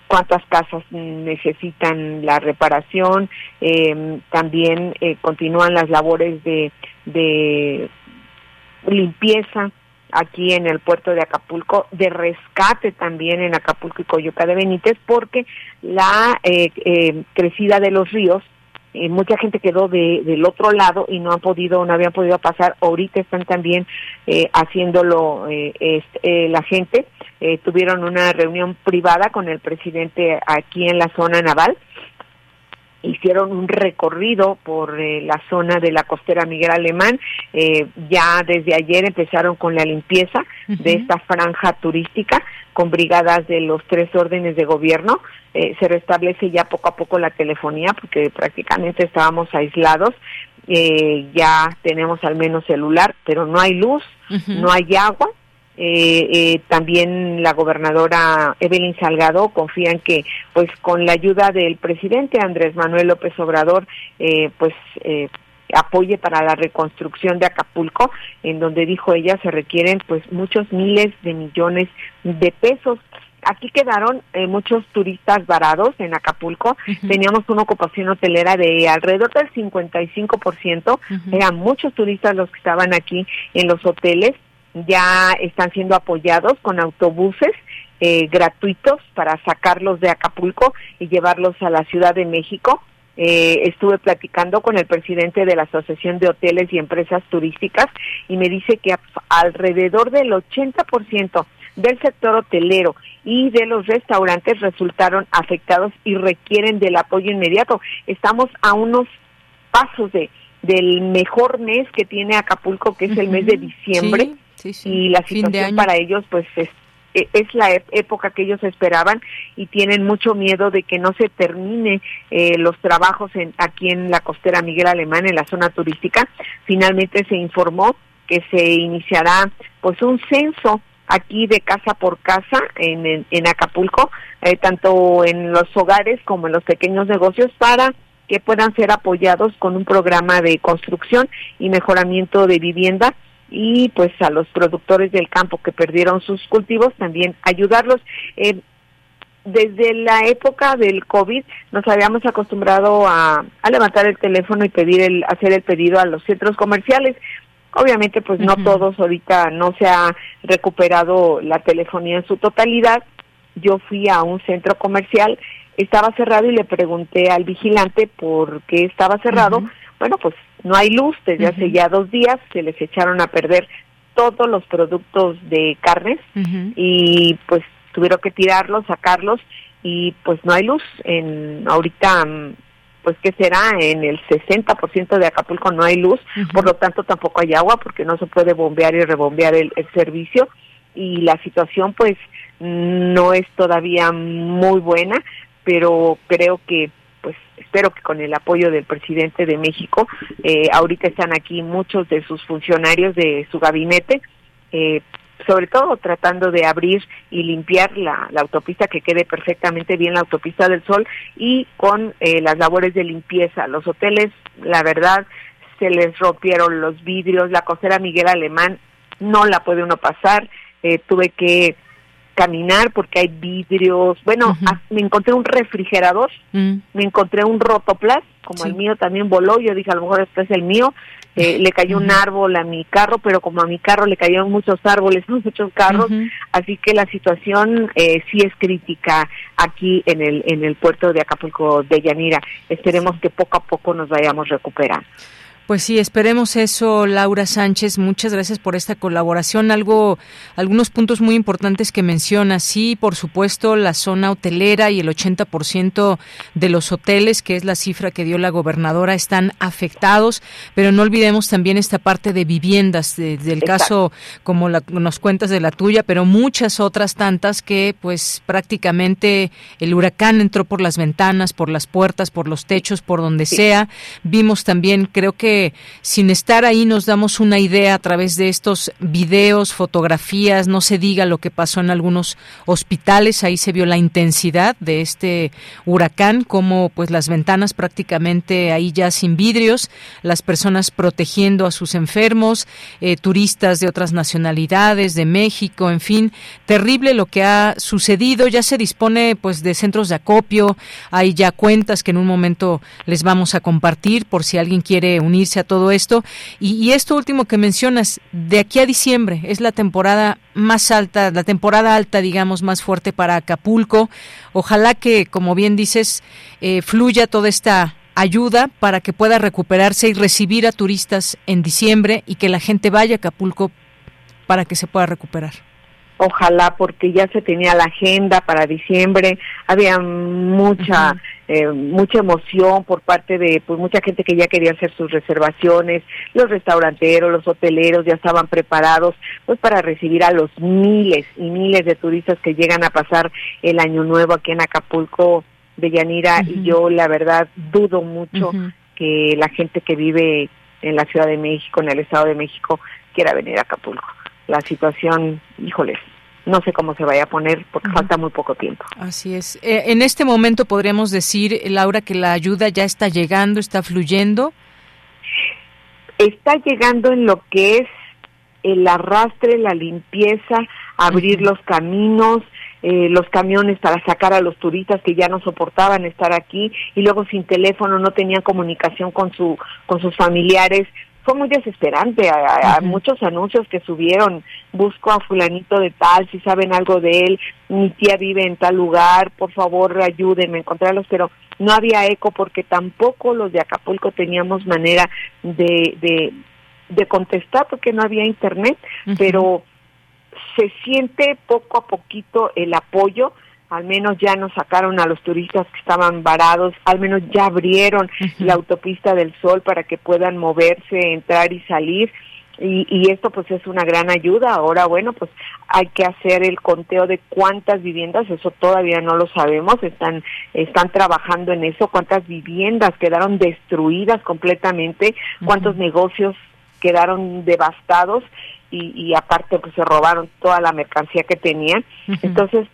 cuántas casas necesitan la reparación, eh, también eh, continúan las labores de, de limpieza aquí en el puerto de Acapulco, de rescate también en Acapulco y Coyuca de Benítez, porque la eh, eh, crecida de los ríos eh, mucha gente quedó de, del otro lado y no han podido, no habían podido pasar. Ahorita están también eh, haciéndolo eh, la gente. tuvieron una reunión privada con el presidente aquí en la zona naval hicieron un recorrido por eh, la zona de la costera Miguel Alemán. Eh, ya desde ayer empezaron con la limpieza de esta franja turística con brigadas de los tres órdenes de gobierno. Eh, se restablece ya poco a poco la telefonía porque prácticamente estábamos aislados. ya tenemos al menos celular, pero no hay luz, no hay agua eh, eh, también la gobernadora Evelyn Salgado confía en que pues con la ayuda del presidente Andrés Manuel López Obrador eh, pues eh, apoye para la reconstrucción de Acapulco en donde dijo ella se requieren pues muchos miles de millones de pesos aquí quedaron eh, muchos turistas varados en Acapulco. Teníamos una ocupación hotelera de alrededor del 55%. Eran muchos turistas los que estaban aquí en los hoteles ya están siendo apoyados con autobuses eh, gratuitos para sacarlos de Acapulco y llevarlos a la Ciudad de México. Eh, estuve platicando con el presidente de la Asociación de Hoteles y Empresas Turísticas y me dice que alrededor del 80% del sector hotelero y de los restaurantes resultaron afectados y requieren del apoyo inmediato. Estamos a unos pasos de del mejor mes que tiene Acapulco, que es el mes de diciembre y la situación para ellos pues es, e, es la época que ellos esperaban y tienen mucho miedo de que no se termine eh, los trabajos en, aquí en la costera Miguel Alemán, en la zona turística. Finalmente se informó que se iniciará pues un censo aquí de casa por casa en, en, Acapulco, eh, tanto en los hogares como en los pequeños negocios para que puedan ser apoyados con un programa de construcción y mejoramiento de vivienda y pues a los productores del campo que perdieron sus cultivos también ayudarlos. Eh, desde la época del COVID nos habíamos acostumbrado a, levantar el teléfono y pedir el, hacer el pedido a los centros comerciales. Obviamente, pues no todos ahorita no se ha recuperado la telefonía en su totalidad. Yo fui a un centro comercial, estaba cerrado y le pregunté al vigilante por qué estaba cerrado. Bueno, pues no hay luz desde hace ya dos días, se les echaron a perder todos los productos de carnes y pues tuvieron que tirarlos, sacarlos y pues no hay luz. En ahorita pues que será en el 60% de Acapulco no hay luz, por lo tanto tampoco hay agua porque no se puede bombear y rebombear el, el servicio. Y la situación pues no es todavía muy buena, pero creo que espero que con el apoyo del presidente de México, eh, ahorita están aquí muchos de sus funcionarios de su gabinete, eh, sobre todo tratando de abrir y limpiar la, autopista que quede perfectamente bien la autopista del Sol y con eh, las labores de limpieza. Los hoteles, la verdad, se les rompieron los vidrios, la costera Miguel Alemán no la puede uno pasar, tuve que caminar porque hay vidrios. Bueno, me encontré un refrigerador, mm. me encontré un rotoplas, como el mío también voló, yo dije a lo mejor este es el mío, eh, le cayó un árbol a mi carro, pero como a mi carro le cayeron muchos árboles, muchos carros, así que la situación eh, sí es crítica aquí en el en el puerto de Acapulco de Yanira. Esperemos que poco a poco nos vayamos recuperando. Pues sí, esperemos eso, Laura Sánchez. Muchas gracias por esta colaboración. Algo, algunos puntos muy importantes que menciona. Sí, por supuesto, la zona hotelera y el 80% de los hoteles, que es la cifra que dio la gobernadora, están afectados. Pero no olvidemos también esta parte de viviendas, del caso como la, nos cuentas de la tuya, pero muchas otras tantas que, pues, prácticamente el huracán entró por las ventanas, por las puertas, por los techos, por donde sea. Vimos también, creo que sin estar ahí nos damos una idea a través de estos videos, fotografías, no se diga lo que pasó en algunos hospitales, ahí se vio la intensidad de este huracán, como pues las ventanas prácticamente ahí ya sin vidrios, las personas protegiendo a sus enfermos, eh, turistas de otras nacionalidades, de México, en fin, terrible lo que ha sucedido, ya se dispone pues de centros de acopio, hay ya cuentas que en un momento les vamos a compartir por si alguien quiere unir a todo esto. Y, esto último que mencionas, de aquí a diciembre es la temporada más alta, la temporada alta, digamos, más fuerte para Acapulco. Ojalá que, como bien dices, eh, fluya toda esta ayuda para que pueda recuperarse y recibir a turistas en diciembre y que la gente vaya a Acapulco para que se pueda recuperar ojalá porque ya se tenía la agenda para diciembre, había mucha eh, mucha emoción por parte de pues mucha gente que ya quería hacer sus reservaciones, los restauranteros, los hoteleros ya estaban preparados pues para recibir a los miles y miles de turistas que llegan a pasar el año nuevo aquí en Acapulco de Yanira y yo la verdad dudo mucho que la gente que vive en la Ciudad de México, en el Estado de México, quiera venir a Acapulco. La situación, híjoles, no sé cómo se vaya a poner porque falta muy poco tiempo. Así es. Eh, en este momento podríamos decir, Laura, que la ayuda ya está llegando, está fluyendo. Está llegando en lo que es el arrastre, la limpieza, abrir los caminos, eh, los camiones para sacar a los turistas que ya no soportaban estar aquí y luego sin teléfono no tenían comunicación con su con sus familiares fue muy desesperante. A, muchos anuncios que subieron, busco a fulanito de tal, si saben algo de él, mi tía vive en tal lugar, por favor ayúdenme a encontrarlos, pero no había eco porque tampoco los de Acapulco teníamos manera de, de, de contestar porque no había internet, pero se siente poco a poquito el apoyo al menos ya nos sacaron a los turistas que estaban varados, al menos ya abrieron la autopista del sol para que puedan moverse, entrar y salir. Y, y, esto pues es una gran ayuda. Ahora, bueno, pues hay que hacer el conteo de cuántas viviendas, eso todavía no lo sabemos, están, están trabajando en eso, cuántas viviendas quedaron destruidas completamente, cuántos negocios quedaron devastados. Y, y aparte pues se robaron toda la mercancía que tenían. Entonces,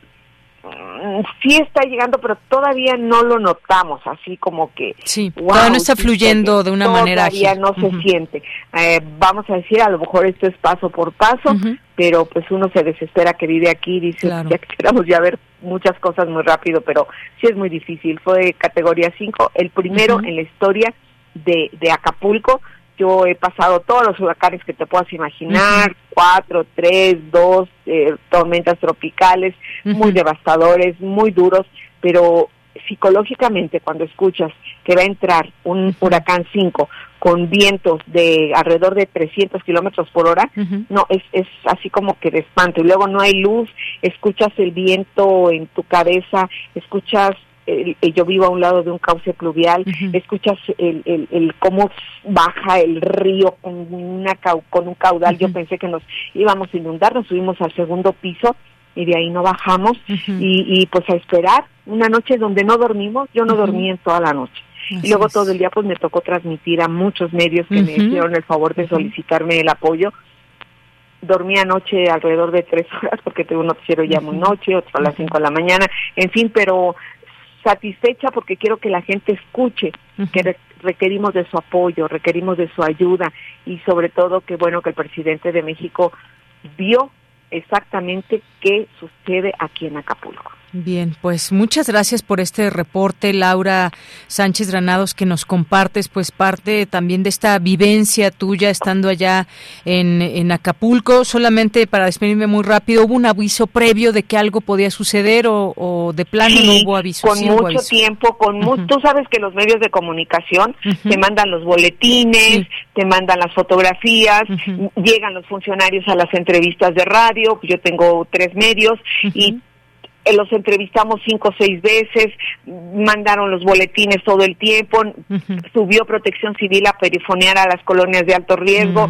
sí está llegando, pero todavía no lo notamos, así como que... Sí, no está fluyendo de una manera Todavía no se siente. Eh, vamos a decir, a lo mejor esto es paso por paso, pero pues uno se desespera que vive aquí y dice, ya quisiéramos ya ver muchas cosas muy rápido, pero sí es muy difícil. Fue categoría 5, el primero en la historia de, de Acapulco, yo he pasado todos los huracanes que te puedas imaginar, cuatro, tres, dos, eh, tormentas tropicales, muy devastadores, muy duros, pero psicológicamente cuando escuchas que va a entrar un huracán 5 con vientos de alrededor de 300 kilómetros por hora, no, es, es así como que de espanto. Y luego no hay luz, escuchas el viento en tu cabeza, escuchas yo vivo a un lado de un cauce pluvial, escuchas el, el, cómo baja el río con, una, con un caudal, yo pensé que nos íbamos a inundar, nos subimos al segundo piso y de ahí no bajamos. Y, y pues a esperar una noche donde no dormimos, yo no dormí en toda la noche. y luego todo el día pues me tocó transmitir a muchos medios que me hicieron el favor de solicitarme el apoyo. Dormí anoche alrededor de tres horas porque tuve un noticiero ya muy noche, otro a las cinco de la mañana, en fin, pero satisfecha porque quiero que la gente escuche que requerimos de su apoyo, requerimos de su ayuda y sobre todo que bueno que el presidente de México vio exactamente qué sucede aquí en Acapulco. Bien, pues muchas gracias por este reporte, Laura Sánchez Granados, que nos compartes pues parte también de esta vivencia tuya estando allá en, en Acapulco. Solamente para despedirme muy rápido, ¿hubo un aviso previo de que algo podía suceder o, de plano no hubo aviso? Con mucho tiempo, con tú sabes que los medios de comunicación te mandan los boletines, te mandan las fotografías, llegan los funcionarios a las entrevistas de radio, yo tengo tres medios y los entrevistamos cinco o seis veces, mandaron los boletines todo el tiempo, subió protección civil a perifonear a las colonias de alto riesgo,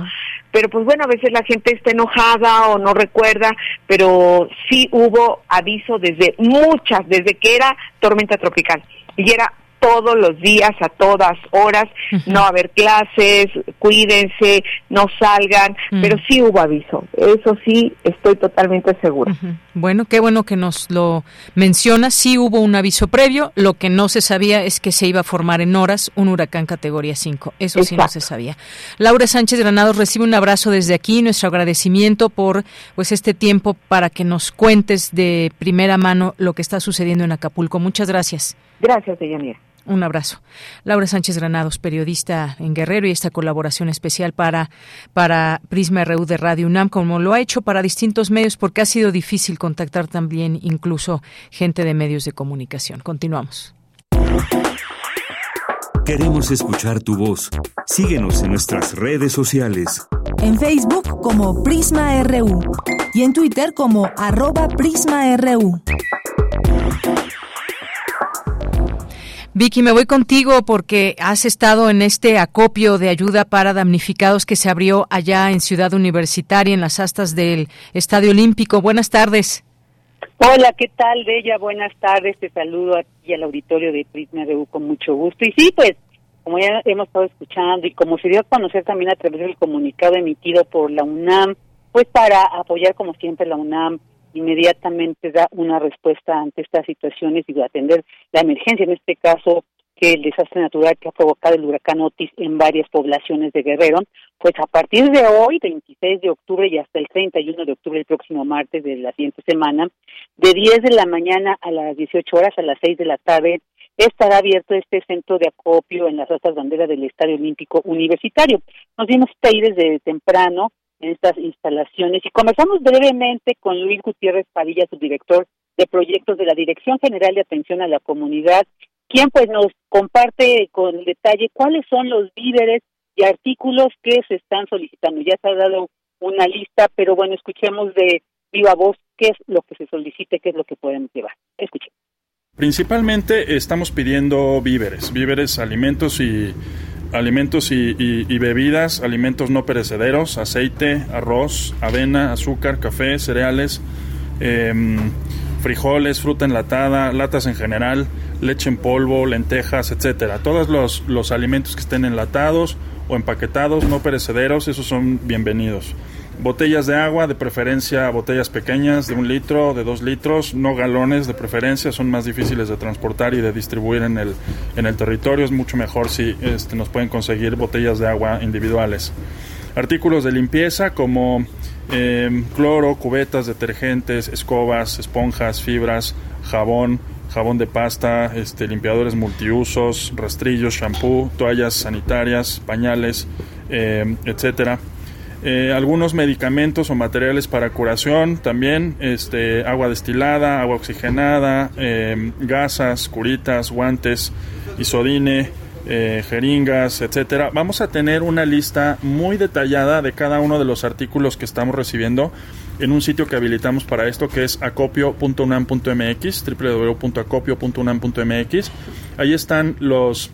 pero pues bueno, a veces la gente está enojada o no recuerda, pero sí hubo aviso desde muchas, desde que era tormenta tropical, y era todos los días, a todas horas, no haber clases, cuídense, no salgan, pero sí hubo aviso, eso sí estoy totalmente segura. Bueno, qué bueno que nos lo menciona, sí hubo un aviso previo, lo que no se sabía es que se iba a formar en horas un huracán categoría 5, eso sí no se sabía. Laura Sánchez Granados recibe un abrazo desde aquí, nuestro agradecimiento por pues este tiempo para que nos cuentes de primera mano lo que está sucediendo en Acapulco. Muchas gracias. Gracias, Deyanira. Un abrazo. Laura Sánchez Granados, periodista en Guerrero, y esta colaboración especial para, para Prisma RU de Radio UNAM, como lo ha hecho para distintos medios, porque ha sido difícil contactar también incluso gente de medios de comunicación. Continuamos. Queremos escuchar tu voz. Síguenos en nuestras redes sociales. En Facebook como Prisma RU y en Twitter como arroba PrismaRU. Vicky, me voy contigo porque has estado en este acopio de ayuda para damnificados que se abrió allá en Ciudad Universitaria, en las astas del Estadio Olímpico. Buenas tardes. Hola, ¿qué tal, Bella? Buenas tardes. Te saludo aquí al auditorio de Prisma de U con mucho gusto. Y sí, pues, como ya hemos estado escuchando y como se dio a conocer también a través del comunicado emitido por la UNAM, pues para apoyar como siempre la UNAM inmediatamente da una respuesta ante estas situaciones y atender la emergencia, en este caso que el desastre natural que ha provocado el huracán Otis en varias poblaciones de Guerrero, pues a partir de hoy, 26 de octubre y hasta el 31 de octubre, el próximo martes de la siguiente semana, de 10 de la mañana a las 18 horas, a las 6 de la tarde, estará abierto este centro de acopio en las otras banderas del Estadio Olímpico Universitario. Nos dimos ahí desde temprano en estas instalaciones. Y comenzamos brevemente con Luis Gutiérrez Padilla, subdirector de proyectos de la Dirección General de Atención a la Comunidad, quien pues nos comparte con detalle cuáles son los víveres y artículos que se están solicitando. Ya se ha dado una lista, pero bueno, escuchemos de viva voz qué es lo que se solicite, qué es lo que podemos llevar. Escuchemos. Principalmente estamos pidiendo víveres, víveres, alimentos y alimentos y, bebidas, alimentos no perecederos, aceite, arroz, avena, azúcar, café, cereales, em, frijoles, fruta enlatada, latas en general, leche en polvo, lentejas, etcétera. Todos los, los alimentos que estén enlatados o empaquetados, no perecederos, esos son bienvenidos. Botellas de agua, de preferencia botellas pequeñas de un litro, de dos litros, no galones de preferencia, son más difíciles de transportar y de distribuir en el, en el territorio. Es mucho mejor si este, nos pueden conseguir botellas de agua individuales. Artículos de limpieza como em, cloro, cubetas, detergentes, escobas, esponjas, fibras, jabón, jabón de pasta, este, limpiadores multiusos, rastrillos, shampoo, toallas sanitarias, pañales, eh, etcétera eh, algunos medicamentos o materiales para curación también, este, agua destilada, agua oxigenada, eh, gasas, curitas, guantes, isodine, eh, jeringas, etcétera. Vamos a tener una lista muy detallada de cada uno de los artículos que estamos recibiendo en un sitio que habilitamos para esto que es acopio.unam.mx, www.acopio.unam.mx. Ahí están los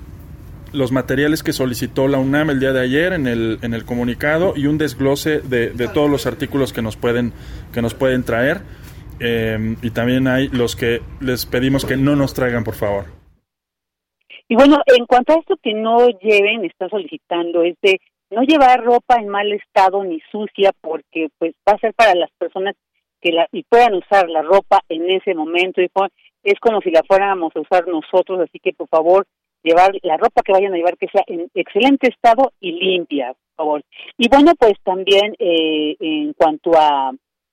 los materiales que solicitó la UNAM el día de ayer en el, en el comunicado y un desglose de, de todos los artículos que nos pueden, que nos pueden traer. Eh, y también hay los que les pedimos que no nos traigan, por favor. Y bueno, en cuanto a esto que no lleven, está solicitando es de no llevar ropa en mal estado ni sucia porque pues va a ser para las personas que la y puedan usar la ropa en ese momento y es como si la fuéramos a usar nosotros, así que por favor llevar la ropa que vayan a llevar que sea en excelente estado y limpia, por favor. Y bueno, pues también eh, en cuanto a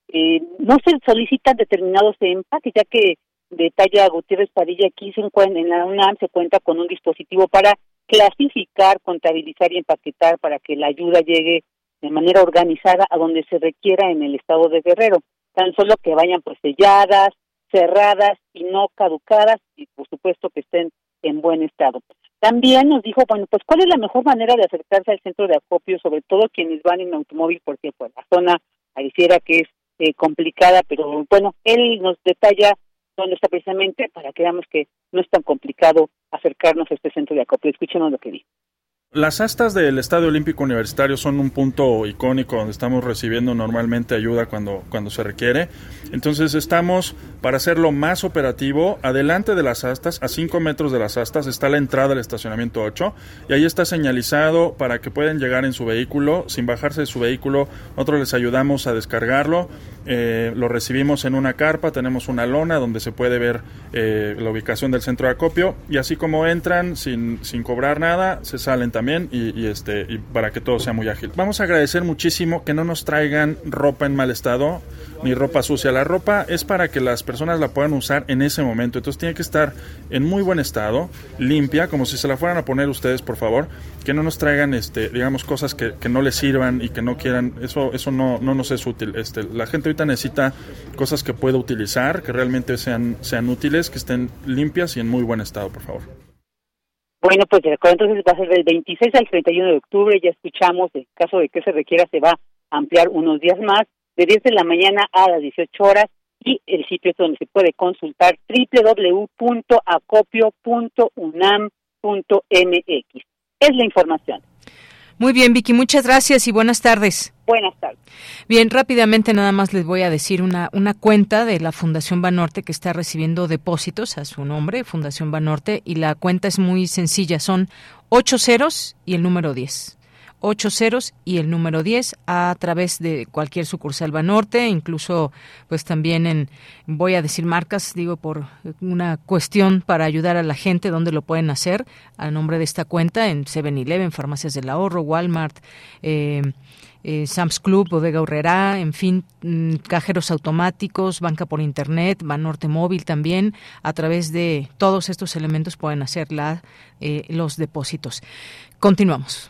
eh, no se solicitan determinados empaques, ya que detalla Gutiérrez Padilla, aquí se encuentra, en la UNAM se cuenta con un dispositivo para clasificar, contabilizar y empaquetar para que la ayuda llegue de manera organizada a donde se requiera en el estado de Guerrero. Tan solo que vayan pues selladas, cerradas y no caducadas y por supuesto que estén en buen estado. También nos dijo, bueno, pues cuál es la mejor manera de acercarse al centro de acopio, sobre todo quienes van en automóvil, porque pues la zona pareciera que es eh, complicada, pero bueno, él nos detalla dónde está precisamente para que veamos que no es tan complicado acercarnos a este centro de acopio. Escuchemos lo que dice. Las astas del Estadio Olímpico Universitario son un punto icónico donde estamos recibiendo normalmente ayuda cuando, cuando se requiere. Entonces estamos, para hacerlo más operativo, adelante de las astas, a 5 metros de las astas, está la entrada del estacionamiento 8 y ahí está señalizado para que puedan llegar en su vehículo, sin bajarse de su vehículo. Nosotros les ayudamos a descargarlo, eh, lo recibimos en una carpa, tenemos una lona donde se puede ver eh, la ubicación del centro de acopio y así como entran sin, sin cobrar nada, se salen también y, este y para que todo sea muy ágil. Vamos a agradecer muchísimo que no nos traigan ropa en mal estado ni ropa sucia. La ropa es para que las personas la puedan usar en ese momento. Entonces tiene que estar en muy buen estado, limpia, como si se la fueran a poner ustedes, por favor. Que no nos traigan, este, digamos, cosas que, que no les sirvan y que no quieran. Eso, eso no, no nos es útil. Este, la gente ahorita necesita cosas que pueda utilizar, que realmente sean, sean útiles, que estén limpias y en muy buen estado, por favor. Bueno, pues entonces va a ser del 26 al 31 de octubre, ya escuchamos, en caso de que se requiera se va a ampliar unos días más, de 10 de la mañana a las 18 horas, y el sitio es donde se puede consultar www.acopio.unam.mx. Es la información. Muy bien, Vicky, muchas gracias y buenas tardes. Buenas tardes. Bien, rápidamente nada más les voy a decir una, una cuenta de la Fundación Banorte que está recibiendo depósitos a su nombre, Fundación Banorte, y la cuenta es muy sencilla, son ocho ceros y el número 10 ocho ceros y el número 10 a través de cualquier sucursal Banorte, incluso pues también en, voy a decir marcas, digo por una cuestión para ayudar a la gente donde lo pueden hacer a nombre de esta cuenta en 7-Eleven, Farmacias del Ahorro, Walmart, eh, eh, Sam's Club, Bodega Urrera, en fin, mm, cajeros automáticos, banca por internet, Banorte móvil también. A través de todos estos elementos pueden hacer la, eh, los depósitos. Continuamos.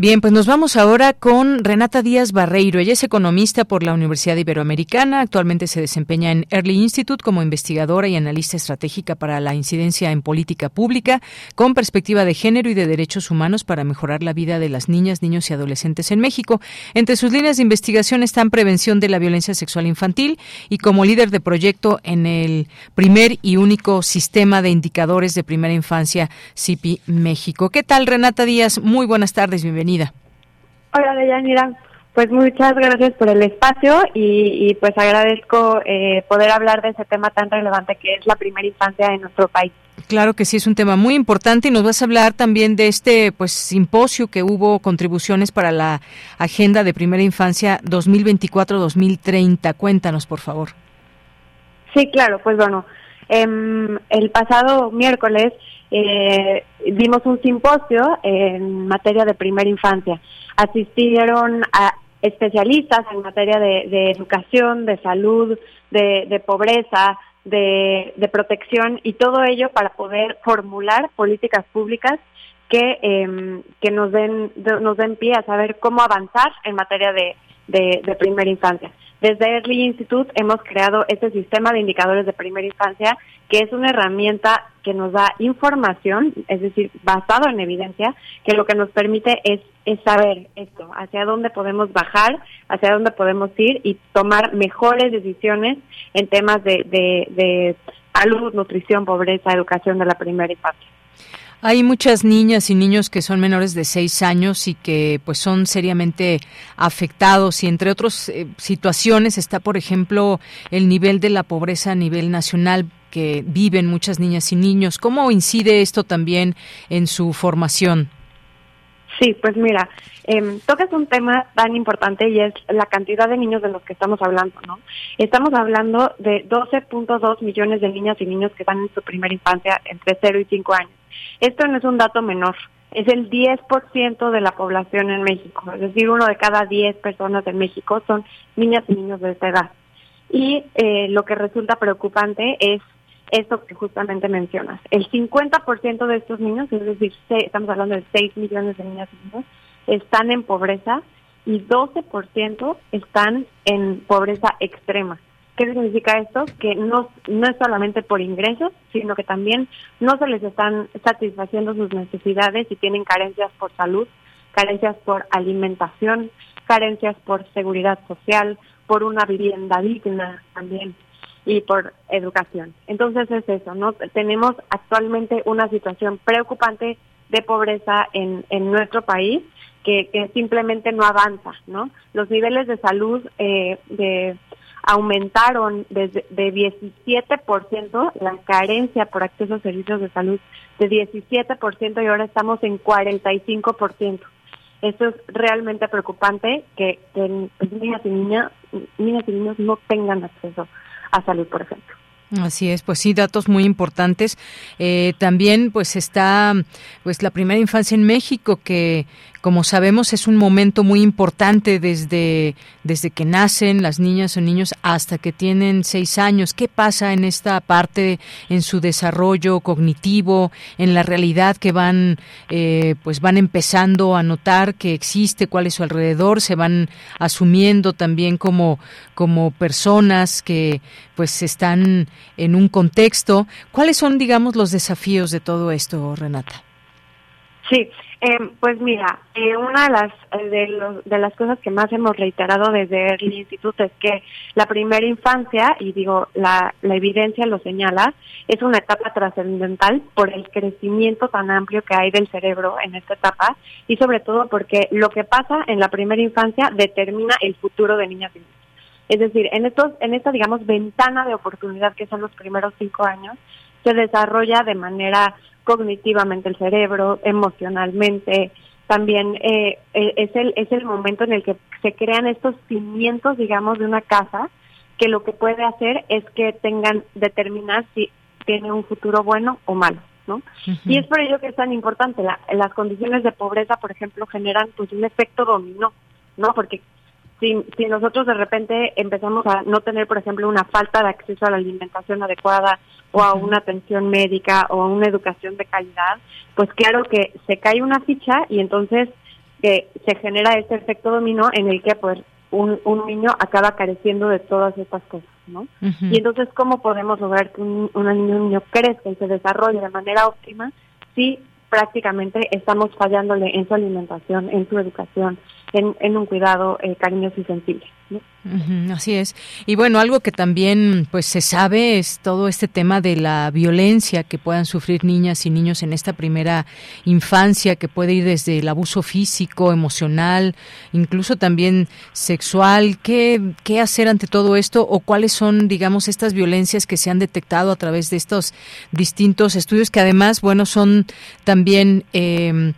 Bien, pues nos vamos ahora con Renata Díaz Barreiro. Ella es economista por la Universidad Iberoamericana. Actualmente se desempeña en Early Institute como investigadora y analista estratégica para la incidencia en política pública con perspectiva de género y de derechos humanos para mejorar la vida de las niñas, niños y adolescentes en México. Entre sus líneas de investigación están prevención de la violencia sexual infantil y como líder de proyecto en el primer y único sistema de indicadores de primera infancia CIPI México. ¿Qué tal, Renata Díaz? Muy buenas tardes, bienvenida. Hola, Deyanira. Pues muchas gracias por el espacio y, pues agradezco eh, poder hablar de ese tema tan relevante que es la primera infancia en nuestro país. Claro que sí, es un tema muy importante y nos vas a hablar también de este pues simposio que hubo contribuciones para la agenda de primera infancia 2024-2030. Cuéntanos, por favor. Sí, claro, pues bueno, em, el pasado miércoles eh, dimos un simposio en materia de primera infancia. Asistieron a especialistas en materia de, educación, de salud, de, pobreza, de, protección y todo ello para poder formular políticas públicas que, em, que nos den nos den pie a saber cómo avanzar en materia de, de primera infancia. Desde Early Institute hemos creado este sistema de indicadores de primera infancia, que es una herramienta que nos da información, es decir, basado en evidencia, que lo que nos permite es, saber esto, hacia dónde podemos bajar, hacia dónde podemos ir y tomar mejores decisiones en temas de, de, de salud, nutrición, pobreza, educación de la primera infancia. Hay muchas niñas y niños que son menores de seis años y que pues son seriamente afectados y entre otras eh, situaciones está, por ejemplo, el nivel de la pobreza a nivel nacional que viven muchas niñas y niños. ¿Cómo incide esto también en su formación? Sí, pues mira, eh, tocas un tema tan importante y es la cantidad de niños de los que estamos hablando, ¿no? Estamos hablando de 12.2 millones de niñas y niños que están en su primera infancia entre 0 y 5 años. Esto no es un dato menor, es el 10% de la población en México, es decir, uno de cada 10 personas en México son niñas y niños de esta edad. Y eh, lo que resulta preocupante es esto que justamente mencionas. El 50% de estos niños, es decir, estamos hablando de 6 millones de niñas y niños, están en pobreza y 12% están en pobreza extrema. ¿Qué significa esto? Que no, no es solamente por ingresos, sino que también no se les están satisfaciendo sus necesidades y tienen carencias por salud, carencias por alimentación, carencias por seguridad social, por una vivienda digna también y por educación. Entonces es eso, ¿no? Tenemos actualmente una situación preocupante de pobreza en, en nuestro país que, que simplemente no avanza, ¿no? Los niveles de salud eh, de, aumentaron desde de 17%, la carencia por acceso a servicios de salud de 17% y ahora estamos en 45%. Esto es realmente preocupante que, que pues, niñas y niñas, niñas y niños no tengan acceso a salud, por ejemplo. Así es, pues sí, datos muy importantes. Eh, también, pues está, pues la primera infancia en México que como sabemos, es un momento muy importante desde, desde que nacen las niñas o niños hasta que tienen seis años. ¿Qué pasa en esta parte, en su desarrollo cognitivo, en la realidad que van, eh, pues van empezando a notar que existe, cuál es su alrededor, se van asumiendo también como, como personas que pues están en un contexto. ¿Cuáles son, digamos, los desafíos de todo esto, Renata? Sí, eh, pues mira, eh, una de las eh, de, los, de las cosas que más hemos reiterado desde el instituto es que la primera infancia, y digo, la, la evidencia lo señala, es una etapa trascendental por el crecimiento tan amplio que hay del cerebro en esta etapa y sobre todo porque lo que pasa en la primera infancia determina el futuro de niñas y niños. Es decir, en estos, en esta digamos ventana de oportunidad que son los primeros cinco años, se desarrolla de manera cognitivamente el cerebro, emocionalmente, también eh, eh, es, el, es el momento en el que se crean estos cimientos, digamos, de una casa, que lo que puede hacer es que tengan, determinar si tiene un futuro bueno o malo. ¿no? Y es por ello que es tan importante. las condiciones de pobreza, por ejemplo, generan pues un efecto dominó, ¿no? Porque si, si nosotros de repente empezamos a no tener, por ejemplo, una falta de acceso a la alimentación adecuada o a una atención médica o a una educación de calidad, pues claro que se cae una ficha y entonces eh, se genera este efecto dominó en el que pues un, un niño acaba careciendo de todas estas cosas, ¿no? Y entonces, ¿cómo podemos lograr que un, un niño crezca y se desarrolle de manera óptima si prácticamente estamos fallándole en su alimentación, en su educación, en, un cuidado eh, cariñoso y sensible. Así es. Y bueno, algo que también pues se sabe es todo este tema de la violencia que puedan sufrir niñas y niños en esta primera infancia, que puede ir desde el abuso físico, emocional, incluso también sexual. ¿Qué, qué hacer ante todo esto o cuáles son, digamos, estas violencias que se han detectado a través de estos distintos estudios que además, bueno, son también... Eh,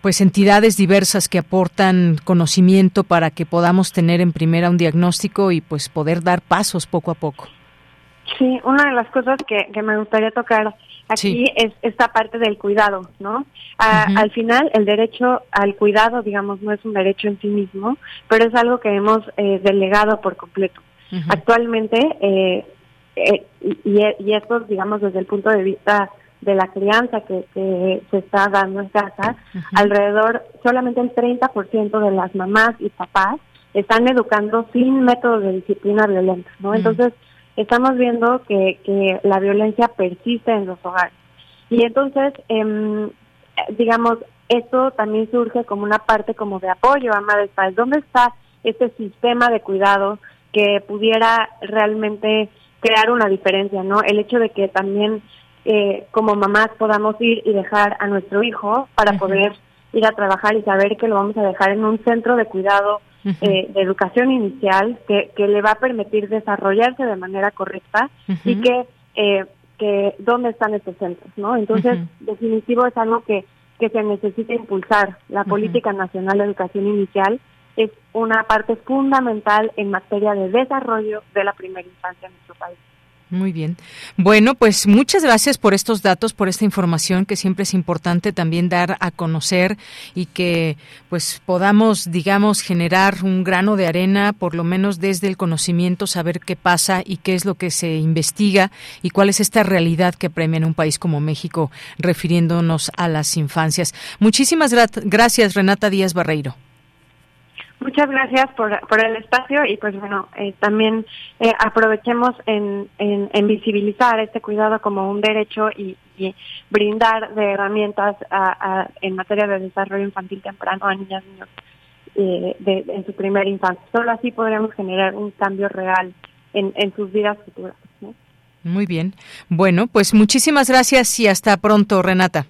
pues entidades diversas que aportan conocimiento para que podamos tener en primera un diagnóstico y pues poder dar pasos poco a poco. Sí, una de las cosas que, que me gustaría tocar aquí es esta parte del cuidado, ¿no? Al final, el derecho al cuidado, digamos, no es un derecho en sí mismo, pero es algo que hemos eh, delegado por completo. Actualmente, eh, eh, y, y esto, digamos, desde el punto de vista de la crianza que, que se está dando en casa, alrededor, solamente el 30% de las mamás y papás están educando sin métodos de disciplina violenta, ¿no? Entonces, estamos viendo que, que la violencia persiste en los hogares. Y entonces, eh, digamos, esto también surge como una parte como de apoyo a madres padres. ¿Dónde está este sistema de cuidado que pudiera realmente crear una diferencia, ¿no? El hecho de que también eh, como mamás podamos ir y dejar a nuestro hijo para poder ir a trabajar y saber que lo vamos a dejar en un centro de cuidado eh, de educación inicial que, que le va a permitir desarrollarse de manera correcta y que, eh, que dónde están estos centros, ¿no? Entonces, definitivo es algo que que se necesita impulsar. La Política Nacional de Educación Inicial es una parte fundamental en materia de desarrollo de la primera infancia en nuestro país. Muy bien. Bueno, pues muchas gracias por estos datos, por esta información que siempre es importante también dar a conocer y que pues podamos, digamos, generar un grano de arena, por lo menos desde el conocimiento, saber qué pasa y qué es lo que se investiga y cuál es esta realidad que premia en un país como México, refiriéndonos a las infancias. Muchísimas gracias, Renata Díaz Barreiro. Muchas gracias por, por el espacio y pues bueno, eh, también eh, aprovechemos en, en, visibilizar este cuidado como un derecho y, brindar de herramientas en materia de desarrollo infantil temprano a niñas y niños eh, de, en su primera infancia. Solo así podremos generar un cambio real en, en sus vidas futuras. Muy bien. Bueno, pues muchísimas gracias y hasta pronto, Renata.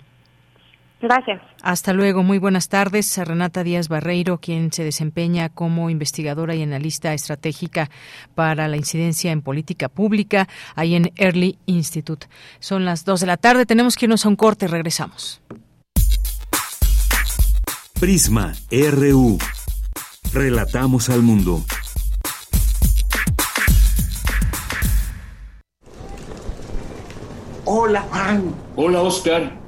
Gracias. Hasta luego, muy buenas tardes. A Renata Díaz Barreiro, quien se desempeña como investigadora y analista estratégica para la incidencia en política pública, ahí en Early Institute. Son las dos de la tarde, tenemos que irnos a un corte, regresamos. Prisma RU. Relatamos al mundo. Hola, Juan. Hola, Oscar.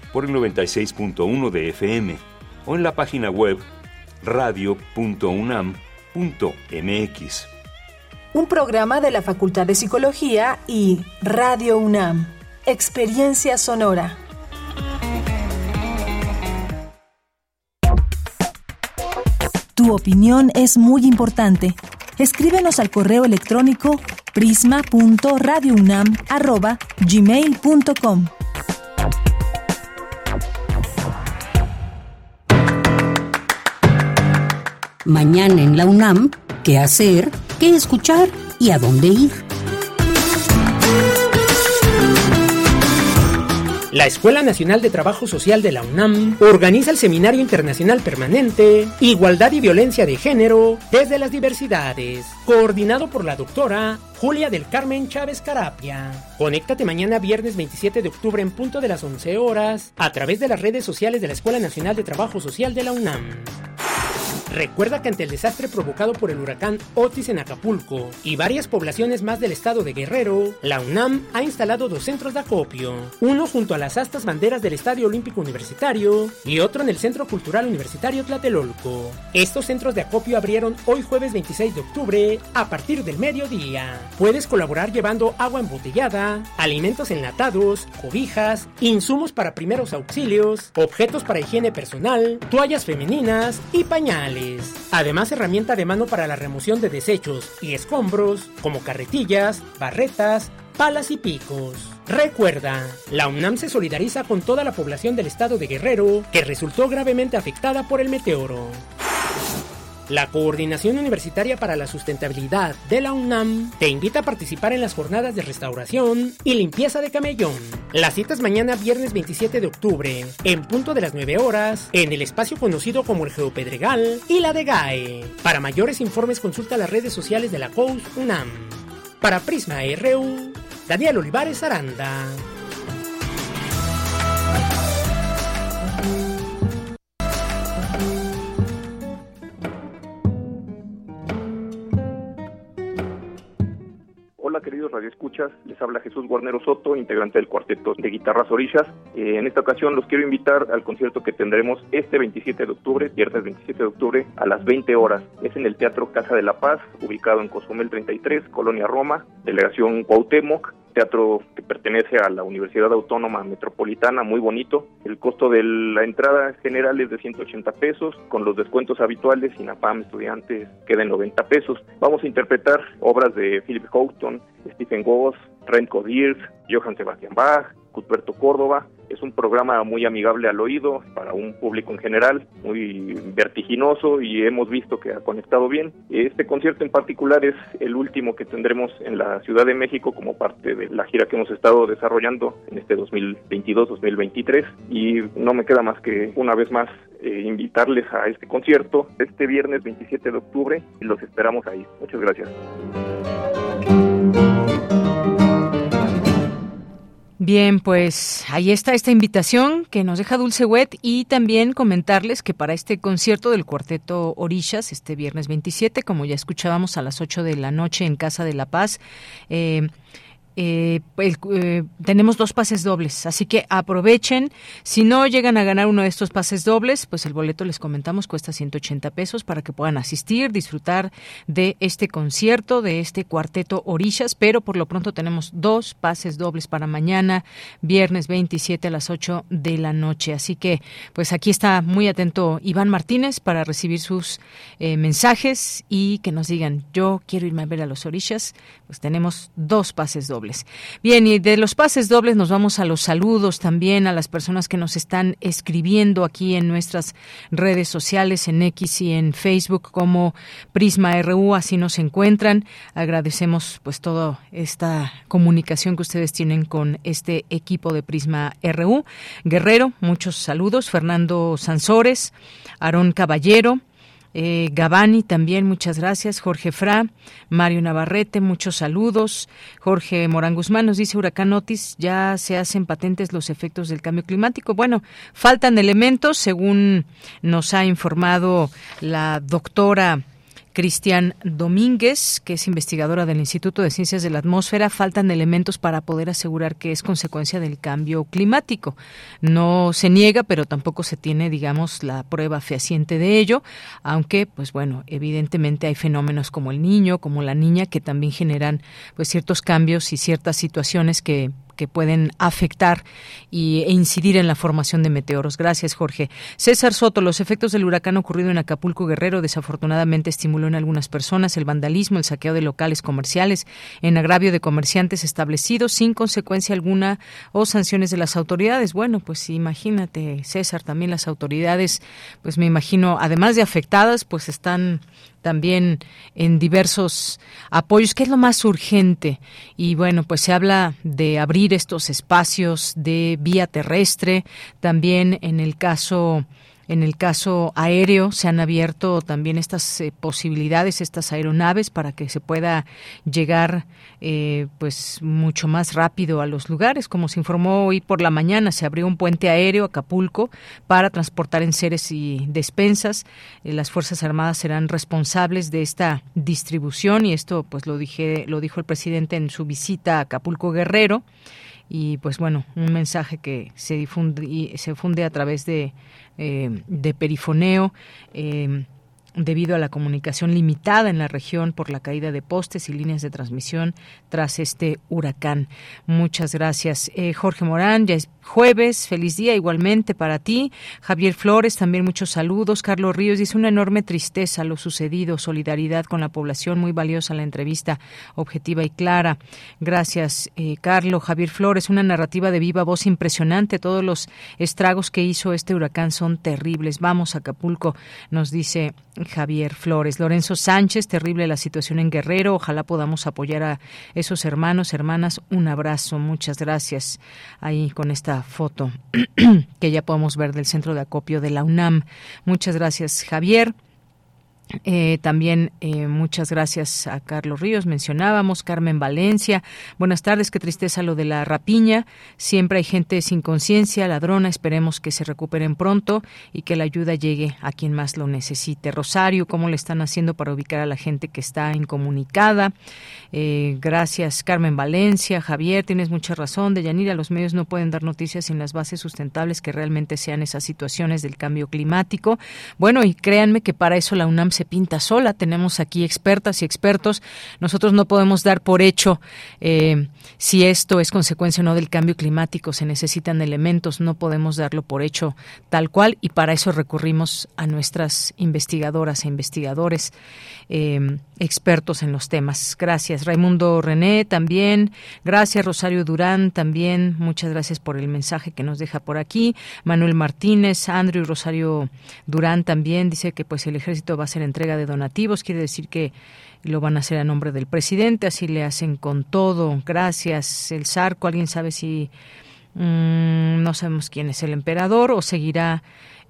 por el 96.1 de FM o en la página web radio.unam.mx. Un programa de la Facultad de Psicología y Radio UNAM. Experiencia sonora. Tu opinión es muy importante. Escríbenos al correo electrónico prisma.radiounam@gmail.com. Mañana en la UNAM, ¿qué hacer? ¿Qué escuchar? ¿Y a dónde ir? La Escuela Nacional de Trabajo Social de la UNAM organiza el Seminario Internacional Permanente Igualdad y Violencia de Género desde las Diversidades, coordinado por la doctora Julia del Carmen Chávez Carapia. Conéctate mañana viernes 27 de octubre en punto de las 11 horas a través de las redes sociales de la Escuela Nacional de Trabajo Social de la UNAM. Recuerda que ante el desastre provocado por el huracán Otis en Acapulco y varias poblaciones más del estado de Guerrero, la UNAM ha instalado dos centros de acopio, uno junto a las astas banderas del Estadio Olímpico Universitario y otro en el Centro Cultural Universitario Tlatelolco. Estos centros de acopio abrieron hoy jueves 26 de octubre a partir del mediodía. Puedes colaborar llevando agua embotellada, alimentos enlatados, cobijas, insumos para primeros auxilios, objetos para higiene personal, toallas femeninas y pañales. Además, herramienta de mano para la remoción de desechos y escombros, como carretillas, barretas, palas y picos. Recuerda, la UNAM se solidariza con toda la población del estado de Guerrero que resultó gravemente afectada por el meteoro. La Coordinación Universitaria para la Sustentabilidad de la UNAM te invita a participar en las jornadas de restauración y limpieza de camellón. Las citas mañana viernes 27 de octubre, en punto de las 9 horas, en el espacio conocido como el Geopedregal y la de GAE. Para mayores informes consulta las redes sociales de la COUS UNAM. Para Prisma RU, Daniel Olivares Aranda. Hola queridos radioescuchas, les habla Jesús Guarnero Soto, integrante del cuarteto de guitarras orillas. Eh, en esta ocasión los quiero invitar al concierto que tendremos este 27 de octubre, viernes 27 de octubre, a las 20 horas. Es en el Teatro Casa de la Paz, ubicado en Cozumel 33, Colonia Roma, Delegación Cuauhtémoc teatro que pertenece a la Universidad Autónoma Metropolitana, muy bonito. El costo de la entrada general es de 180 pesos, con los descuentos habituales, INAPAM estudiantes queda en 90 pesos. Vamos a interpretar obras de Philip Houghton, Stephen Goss, Renko Diers, Johann Sebastian Bach, Cuthberto Córdoba. Es un programa muy amigable al oído para un público en general, muy vertiginoso y hemos visto que ha conectado bien. Este concierto en particular es el último que tendremos en la Ciudad de México como parte de la gira que hemos estado desarrollando en este 2022-2023 y no me queda más que una vez más eh, invitarles a este concierto este viernes 27 de octubre y los esperamos ahí. Muchas gracias. Bien, pues ahí está esta invitación que nos deja Dulce Wet y también comentarles que para este concierto del cuarteto Orillas, este viernes 27, como ya escuchábamos a las 8 de la noche en Casa de la Paz, eh, eh, eh, tenemos dos pases dobles, así que aprovechen. Si no llegan a ganar uno de estos pases dobles, pues el boleto les comentamos cuesta 180 pesos para que puedan asistir, disfrutar de este concierto, de este cuarteto Orillas, pero por lo pronto tenemos dos pases dobles para mañana, viernes 27 a las 8 de la noche. Así que, pues aquí está muy atento Iván Martínez para recibir sus eh, mensajes y que nos digan, yo quiero irme a ver a los Orillas, pues tenemos dos pases dobles. Bien, y de los pases dobles nos vamos a los saludos también a las personas que nos están escribiendo aquí en nuestras redes sociales, en X y en Facebook como Prisma RU, así nos encuentran. Agradecemos pues toda esta comunicación que ustedes tienen con este equipo de Prisma RU. Guerrero, muchos saludos. Fernando Sansores, Aarón Caballero, eh, Gabani también, muchas gracias. Jorge Fra, Mario Navarrete, muchos saludos. Jorge Morán Guzmán nos dice, Huracán Otis, ya se hacen patentes los efectos del cambio climático. Bueno, faltan elementos, según nos ha informado la doctora Cristian Domínguez, que es investigadora del Instituto de Ciencias de la Atmósfera, faltan elementos para poder asegurar que es consecuencia del cambio climático. No se niega, pero tampoco se tiene, digamos, la prueba fehaciente de ello, aunque, pues bueno, evidentemente hay fenómenos como el niño, como la niña, que también generan pues ciertos cambios y ciertas situaciones que que pueden afectar y, e incidir en la formación de meteoros. Gracias, Jorge. César Soto, los efectos del huracán ocurrido en Acapulco Guerrero desafortunadamente estimuló en algunas personas el vandalismo, el saqueo de locales comerciales, en agravio de comerciantes establecidos sin consecuencia alguna o sanciones de las autoridades. Bueno, pues imagínate, César, también las autoridades, pues me imagino, además de afectadas, pues están también en diversos apoyos. ¿Qué es lo más urgente? Y bueno, pues se habla de abrir estos espacios de vía terrestre, también en el caso en el caso aéreo se han abierto también estas eh, posibilidades, estas aeronaves para que se pueda llegar eh, pues mucho más rápido a los lugares. Como se informó hoy por la mañana, se abrió un puente aéreo Acapulco para transportar enseres y despensas. Eh, las Fuerzas Armadas serán responsables de esta distribución y esto pues lo dije lo dijo el presidente en su visita a Acapulco Guerrero y pues bueno un mensaje que se difunde y se funde a través de eh, de perifoneo. Eh, debido a la comunicación limitada en la región por la caída de postes y líneas de transmisión tras este huracán. Muchas gracias. Eh, Jorge Morán, ya es jueves, feliz día igualmente para ti. Javier Flores, también muchos saludos. Carlos Ríos dice una enorme tristeza lo sucedido, solidaridad con la población, muy valiosa la entrevista, objetiva y clara. Gracias, eh, Carlos. Javier Flores, una narrativa de viva voz impresionante. Todos los estragos que hizo este huracán son terribles. Vamos Acapulco, nos dice Javier Flores. Lorenzo Sánchez, terrible la situación en Guerrero. Ojalá podamos apoyar a esos hermanos, hermanas. Un abrazo, muchas gracias. Ahí con esta foto que ya podemos ver del centro de acopio de la UNAM. Muchas gracias, Javier. Eh, también eh, muchas gracias a Carlos Ríos, mencionábamos, Carmen Valencia. Buenas tardes, qué tristeza lo de la rapiña. Siempre hay gente sin conciencia, ladrona, esperemos que se recuperen pronto y que la ayuda llegue a quien más lo necesite. Rosario, ¿cómo le están haciendo para ubicar a la gente que está incomunicada? Eh, gracias, Carmen Valencia. Javier, tienes mucha razón. De Yanira, los medios no pueden dar noticias sin las bases sustentables que realmente sean esas situaciones del cambio climático. Bueno, y créanme que para eso la UNAM se pinta sola. Tenemos aquí expertas y expertos. Nosotros no podemos dar por hecho eh, si esto es consecuencia o no del cambio climático. Se necesitan elementos, no podemos darlo por hecho tal cual y para eso recurrimos a nuestras investigadoras e investigadores eh, expertos en los temas. Gracias. Raimundo René también. Gracias. Rosario Durán también. Muchas gracias por el mensaje que nos deja por aquí. Manuel Martínez, Andrew y Rosario Durán también dice que pues el ejército va a hacer entrega de donativos. Quiere decir que lo van a hacer a nombre del presidente. Así le hacen con todo. Gracias. El Zarco, alguien sabe si mm, no sabemos quién es el emperador o seguirá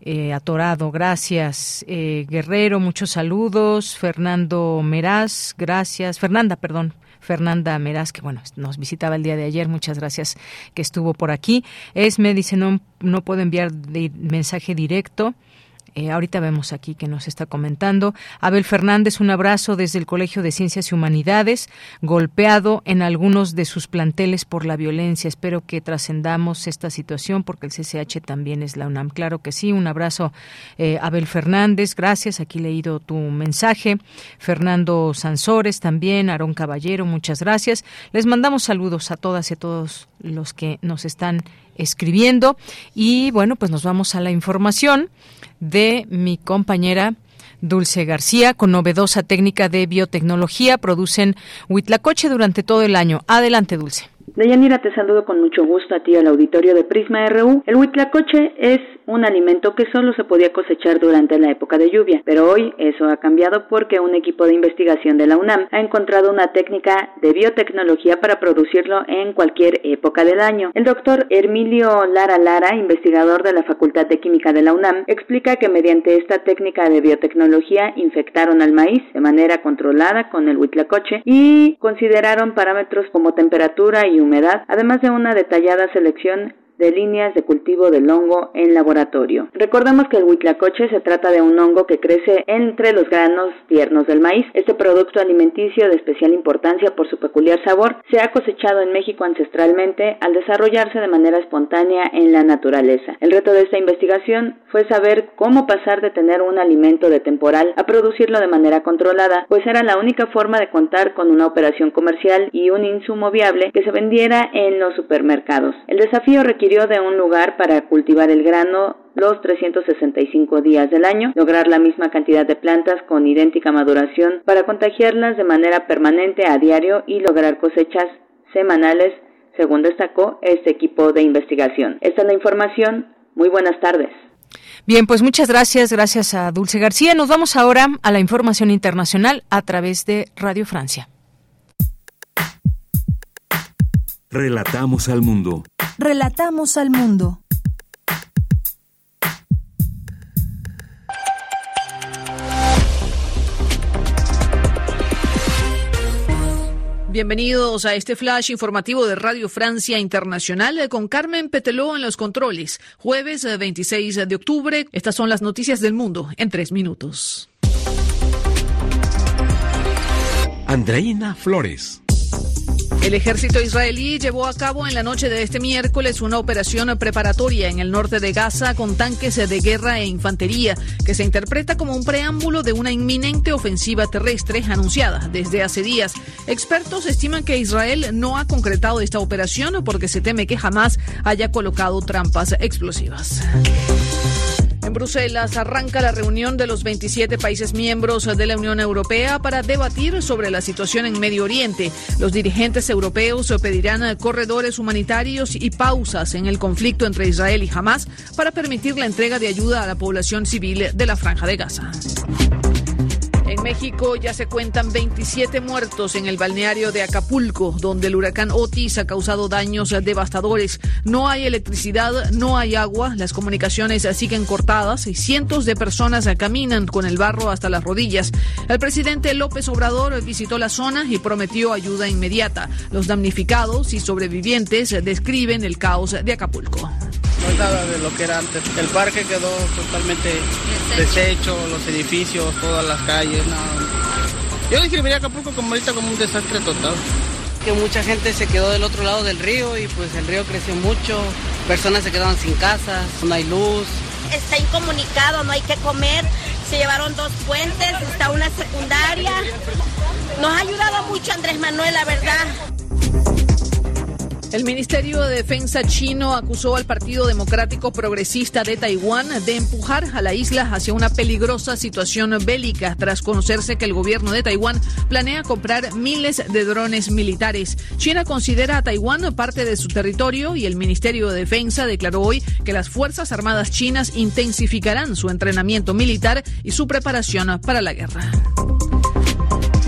eh, atorado. Gracias, eh, Guerrero. Muchos saludos. Fernando Meraz, gracias. Fernanda, perdón. Fernanda Meraz, que bueno, nos visitaba el día de ayer, muchas gracias que estuvo por aquí. Esme dice, no, no puedo enviar mensaje directo. Eh, ahorita vemos aquí que nos está comentando. Abel Fernández, un abrazo desde el Colegio de Ciencias y Humanidades, golpeado en algunos de sus planteles por la violencia. Espero que trascendamos esta situación porque el CCH también es la UNAM. Claro que sí. Un abrazo, eh, Abel Fernández. Gracias. Aquí he leído tu mensaje. Fernando Sansores también. Aarón Caballero, muchas gracias. Les mandamos saludos a todas y a todos los que nos están escribiendo. Y bueno, pues nos vamos a la información de mi compañera Dulce García, con novedosa técnica de biotecnología, producen Huitlacoche durante todo el año. Adelante, Dulce. Deyanira, te saludo con mucho gusto a ti al auditorio de Prisma RU. El huitlacoche es un alimento que solo se podía cosechar durante la época de lluvia, pero hoy eso ha cambiado porque un equipo de investigación de la UNAM ha encontrado una técnica de biotecnología para producirlo en cualquier época del año. El doctor Hermilio Lara Lara, investigador de la Facultad de Química de la UNAM, explica que mediante esta técnica de biotecnología infectaron al maíz de manera controlada con el huitlacoche y consideraron parámetros como temperatura y humedad, además de una detallada selección de líneas de cultivo del hongo en laboratorio. Recordemos que el huitlacoche se trata de un hongo que crece entre los granos tiernos del maíz. Este producto alimenticio de especial importancia por su peculiar sabor se ha cosechado en México ancestralmente al desarrollarse de manera espontánea en la naturaleza. El reto de esta investigación fue saber cómo pasar de tener un alimento de temporal a producirlo de manera controlada, pues era la única forma de contar con una operación comercial y un insumo viable que se vendiera en los supermercados. El desafío requiere de un lugar para cultivar el grano los 365 días del año, lograr la misma cantidad de plantas con idéntica maduración para contagiarlas de manera permanente a diario y lograr cosechas semanales, según destacó este equipo de investigación. Esta es la información. Muy buenas tardes. Bien, pues muchas gracias, gracias a Dulce García. Nos vamos ahora a la información internacional a través de Radio Francia. Relatamos al mundo. Relatamos al mundo. Bienvenidos a este flash informativo de Radio Francia Internacional con Carmen Peteló en los controles. Jueves 26 eh, de octubre. Estas son las noticias del mundo en tres minutos. Andreina Flores. El ejército israelí llevó a cabo en la noche de este miércoles una operación preparatoria en el norte de Gaza con tanques de guerra e infantería que se interpreta como un preámbulo de una inminente ofensiva terrestre anunciada desde hace días. Expertos estiman que Israel no ha concretado esta operación porque se teme que jamás haya colocado trampas explosivas. En Bruselas arranca la reunión de los 27 países miembros de la Unión Europea para debatir sobre la situación en Medio Oriente. Los dirigentes europeos pedirán corredores humanitarios y pausas en el conflicto entre Israel y Hamas para permitir la entrega de ayuda a la población civil de la Franja de Gaza. En México ya se cuentan 27 muertos en el balneario de Acapulco, donde el huracán Otis ha causado daños devastadores. No hay electricidad, no hay agua, las comunicaciones siguen cortadas y cientos de personas caminan con el barro hasta las rodillas. El presidente López Obrador visitó la zona y prometió ayuda inmediata. Los damnificados y sobrevivientes describen el caos de Acapulco. No es nada de lo que era antes. El parque quedó totalmente deshecho, los edificios, todas las calles. Yo describiría Acapulco como ahorita como un desastre total. Que mucha gente se quedó del otro lado del río y pues el río creció mucho, personas se quedaron sin casas, no hay luz. Está incomunicado, no hay que comer, se llevaron dos puentes, está una secundaria. Nos ha ayudado mucho Andrés Manuel, la verdad. El Ministerio de Defensa chino acusó al Partido Democrático Progresista de Taiwán de empujar a la isla hacia una peligrosa situación bélica tras conocerse que el gobierno de Taiwán planea comprar miles de drones militares. China considera a Taiwán parte de su territorio y el Ministerio de Defensa declaró hoy que las Fuerzas Armadas chinas intensificarán su entrenamiento militar y su preparación para la guerra.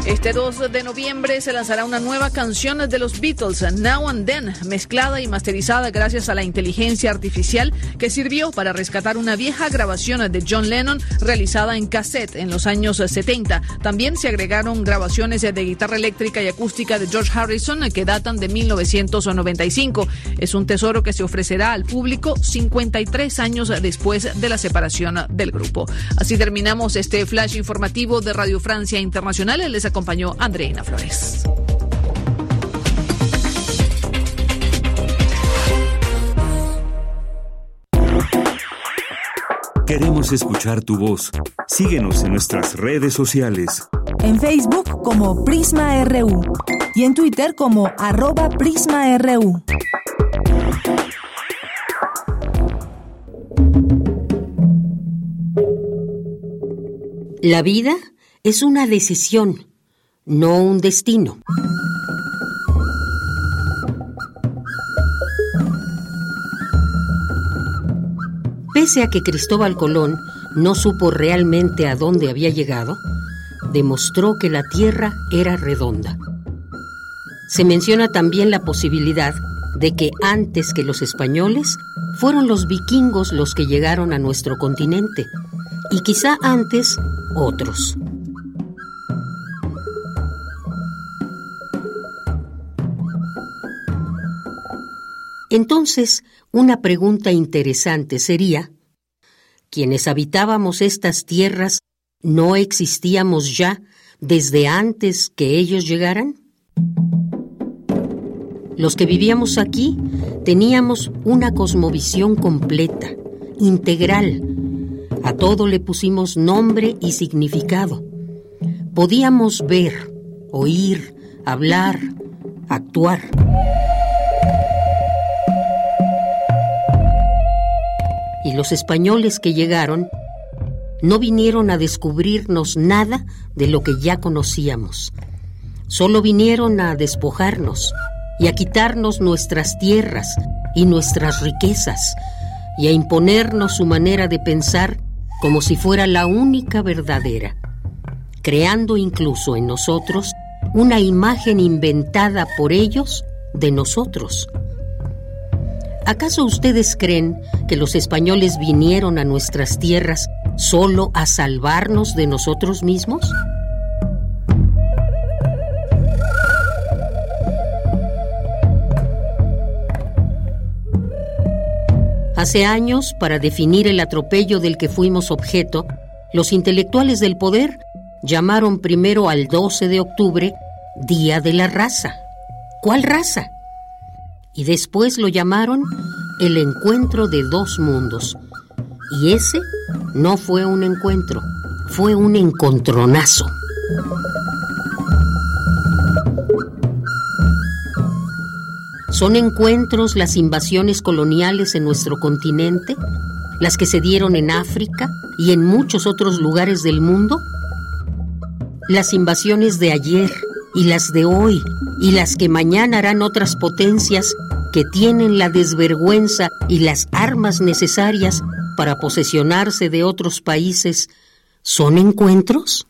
Este 2 de noviembre se lanzará una nueva canción de los Beatles, Now and Then, mezclada y masterizada gracias a la inteligencia artificial que sirvió para rescatar una vieja grabación de John Lennon realizada en cassette en los años 70. También se agregaron grabaciones de guitarra eléctrica y acústica de George Harrison que datan de 1995. Es un tesoro que se ofrecerá al público 53 años después de la separación del grupo. Así terminamos este flash informativo de Radio Francia Internacional. Les acompañó Andreina Flores. Queremos escuchar tu voz. Síguenos en nuestras redes sociales. En Facebook como Prisma RU y en Twitter como arroba PrismaRU. La vida es una decisión no un destino. Pese a que Cristóbal Colón no supo realmente a dónde había llegado, demostró que la Tierra era redonda. Se menciona también la posibilidad de que antes que los españoles fueron los vikingos los que llegaron a nuestro continente y quizá antes otros. Entonces, una pregunta interesante sería, ¿quienes habitábamos estas tierras no existíamos ya desde antes que ellos llegaran? Los que vivíamos aquí teníamos una cosmovisión completa, integral. A todo le pusimos nombre y significado. Podíamos ver, oír, hablar, actuar. Y los españoles que llegaron no vinieron a descubrirnos nada de lo que ya conocíamos. Solo vinieron a despojarnos y a quitarnos nuestras tierras y nuestras riquezas y a imponernos su manera de pensar como si fuera la única verdadera, creando incluso en nosotros una imagen inventada por ellos de nosotros ¿Acaso ustedes creen que los españoles vinieron a nuestras tierras solo a salvarnos de nosotros mismos? Hace años, para definir el atropello del que fuimos objeto, los intelectuales del poder llamaron primero al 12 de octubre Día de la Raza. ¿Cuál raza? Y después lo llamaron el encuentro de dos mundos. Y ese no fue un encuentro, fue un encontronazo. ¿Son encuentros las invasiones coloniales en nuestro continente? ¿Las que se dieron en África y en muchos otros lugares del mundo? Las invasiones de ayer y las de hoy y las que mañana harán otras potencias que tienen la desvergüenza y las armas necesarias para posesionarse de otros países, ¿son encuentros?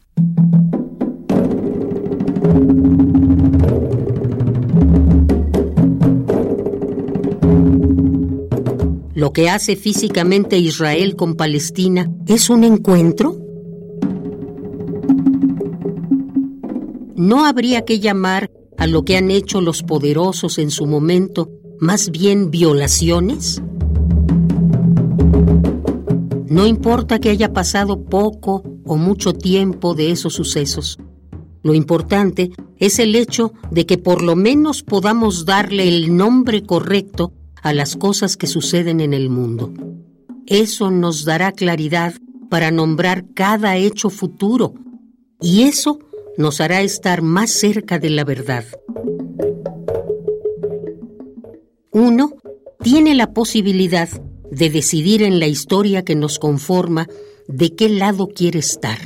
Lo que hace físicamente Israel con Palestina es un encuentro. ¿No habría que llamar a lo que han hecho los poderosos en su momento más bien violaciones? No importa que haya pasado poco o mucho tiempo de esos sucesos. Lo importante es el hecho de que por lo menos podamos darle el nombre correcto a las cosas que suceden en el mundo. Eso nos dará claridad para nombrar cada hecho futuro y eso nos hará estar más cerca de la verdad. Uno tiene la posibilidad de decidir en la historia que nos conforma de qué lado quiere estar,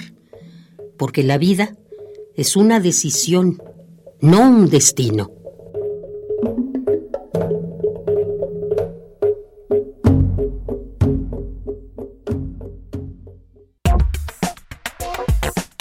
porque la vida es una decisión, no un destino.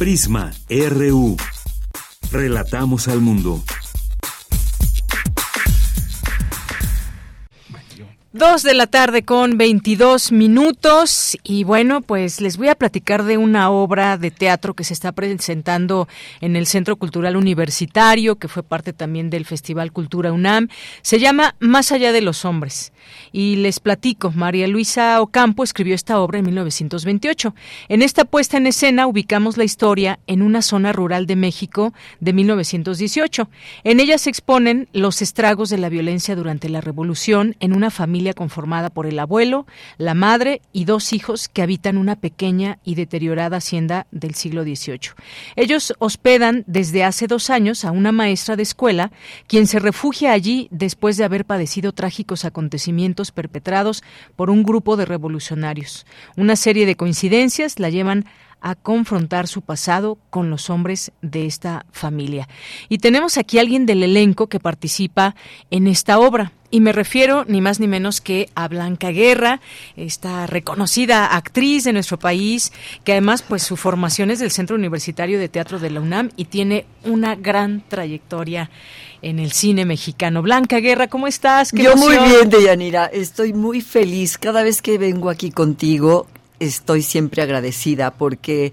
Prisma RU. Relatamos al mundo. Dos de la tarde con 22 minutos y bueno, pues les voy a platicar de una obra de teatro que se está presentando en el Centro Cultural Universitario, que fue parte también del Festival Cultura UNAM. Se llama Más allá de los hombres. Y les platico, María Luisa Ocampo escribió esta obra en 1928. En esta puesta en escena ubicamos la historia en una zona rural de México de 1918. En ella se exponen los estragos de la violencia durante la Revolución en una familia conformada por el abuelo, la madre y dos hijos que habitan una pequeña y deteriorada hacienda del siglo XVIII. Ellos hospedan desde hace dos años a una maestra de escuela, quien se refugia allí después de haber padecido trágicos acontecimientos perpetrados por un grupo de revolucionarios. Una serie de coincidencias la llevan a confrontar su pasado con los hombres de esta familia. Y tenemos aquí a alguien del elenco que participa en esta obra. Y me refiero ni más ni menos que a Blanca Guerra, esta reconocida actriz de nuestro país, que además pues su formación es del Centro Universitario de Teatro de la UNAM y tiene una gran trayectoria en el cine mexicano. Blanca Guerra, ¿cómo estás? Yo muy bien, Deyanira. Estoy muy feliz. Cada vez que vengo aquí contigo, estoy siempre agradecida porque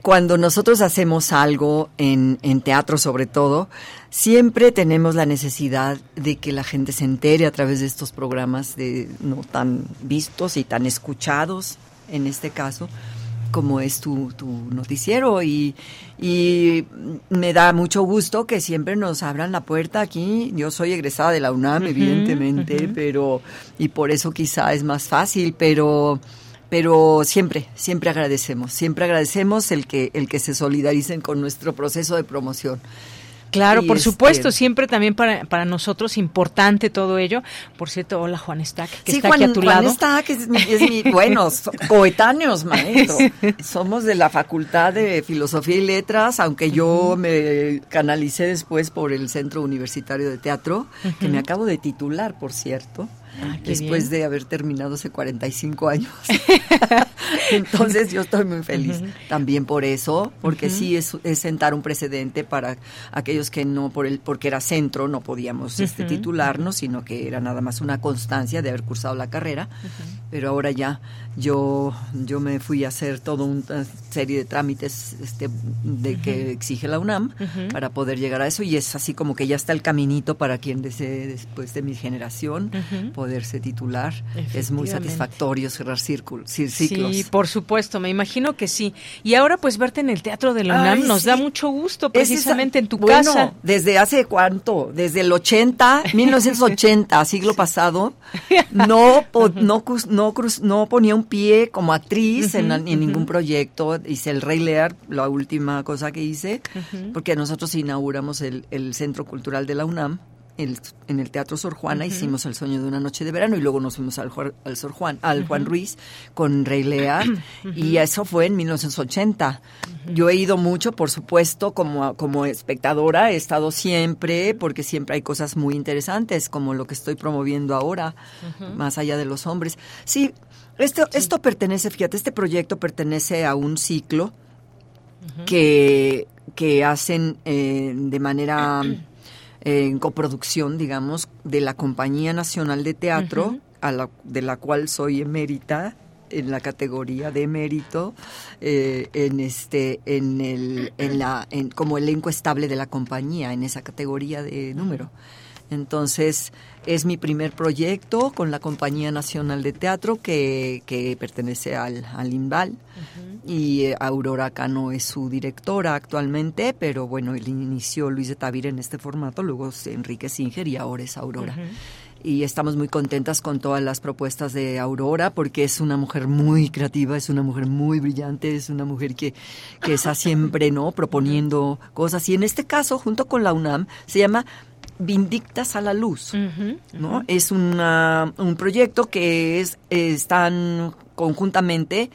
cuando nosotros hacemos algo en, en, teatro sobre todo, siempre tenemos la necesidad de que la gente se entere a través de estos programas de no tan vistos y tan escuchados en este caso como es tu, tu noticiero y, y, me da mucho gusto que siempre nos abran la puerta aquí. Yo soy egresada de la UNAM, evidentemente, pero y por eso quizá es más fácil, pero pero siempre, siempre agradecemos, siempre agradecemos el que, el que se solidaricen con nuestro proceso de promoción. Claro, por supuesto, siempre también para, para nosotros importante todo ello. Por cierto, hola Juan Stack, que está aquí a tu lado. Juan Stack es mi, es mi bueno, coetáneos, maestro. Somos de la Facultad de Filosofía y Letras, aunque yo me canalicé después por el Centro Universitario de Teatro, que me acabo de titular, por cierto. Ah, después de haber terminado hace 45 años. Entonces yo estoy muy feliz también por eso, porque sí es, es, sentar un precedente para aquellos que no, por el, porque era centro, no podíamos este, titularnos, sino que era nada más una constancia de haber cursado la carrera, pero ahora ya yo, yo me fui a hacer toda una serie de trámites este, de que exige la UNAM para poder llegar a eso y es así como que ya está el caminito para quien desee después de mi generación poderse titular. Es muy satisfactorio cerrar círculos, ciclos. Sí, por supuesto, me imagino que sí. Y ahora pues verte en el Teatro de la UNAM nos da mucho gusto precisamente en tu bueno, casa. Desde hace cuánto, desde el 80, 1980, siglo pasado, no, no, no, no ponía un pie como actriz en, en ningún proyecto. Hice el Rey Lear, la última cosa que hice, porque nosotros inauguramos el, el Centro Cultural de la UNAM en el Teatro Sor Juana hicimos El sueño de una noche de verano y luego nos fuimos al, al Sor Juan, al Juan Ruiz con Rey Lear. Y eso fue en 1980. Yo he ido mucho, por supuesto, como, como espectadora, he estado siempre porque siempre hay cosas muy interesantes como lo que estoy promoviendo ahora, más allá de los hombres. Sí, esto, esto pertenece, fíjate, este proyecto pertenece a un ciclo que, que hacen eh, de manera en coproducción, digamos, de la Compañía Nacional de Teatro, a la, de la cual soy emérita en la categoría de mérito eh, en este en el en la en, como elenco estable de la compañía en esa categoría de número. Entonces es mi primer proyecto con la compañía nacional de teatro que, que pertenece al, al INVAL y eh, Aurora Cano es su directora actualmente, pero bueno, él inició Luis de Tavira en este formato, luego Enrique Singer y ahora es Aurora. Y estamos muy contentas con todas las propuestas de Aurora porque es una mujer muy creativa, es una mujer muy brillante, es una mujer que, que está siempre, ¿no? Proponiendo cosas. Y en este caso, junto con la UNAM, se llama Vindictas a la Luz, ¿no? Es una, un proyecto que es, están conjuntamente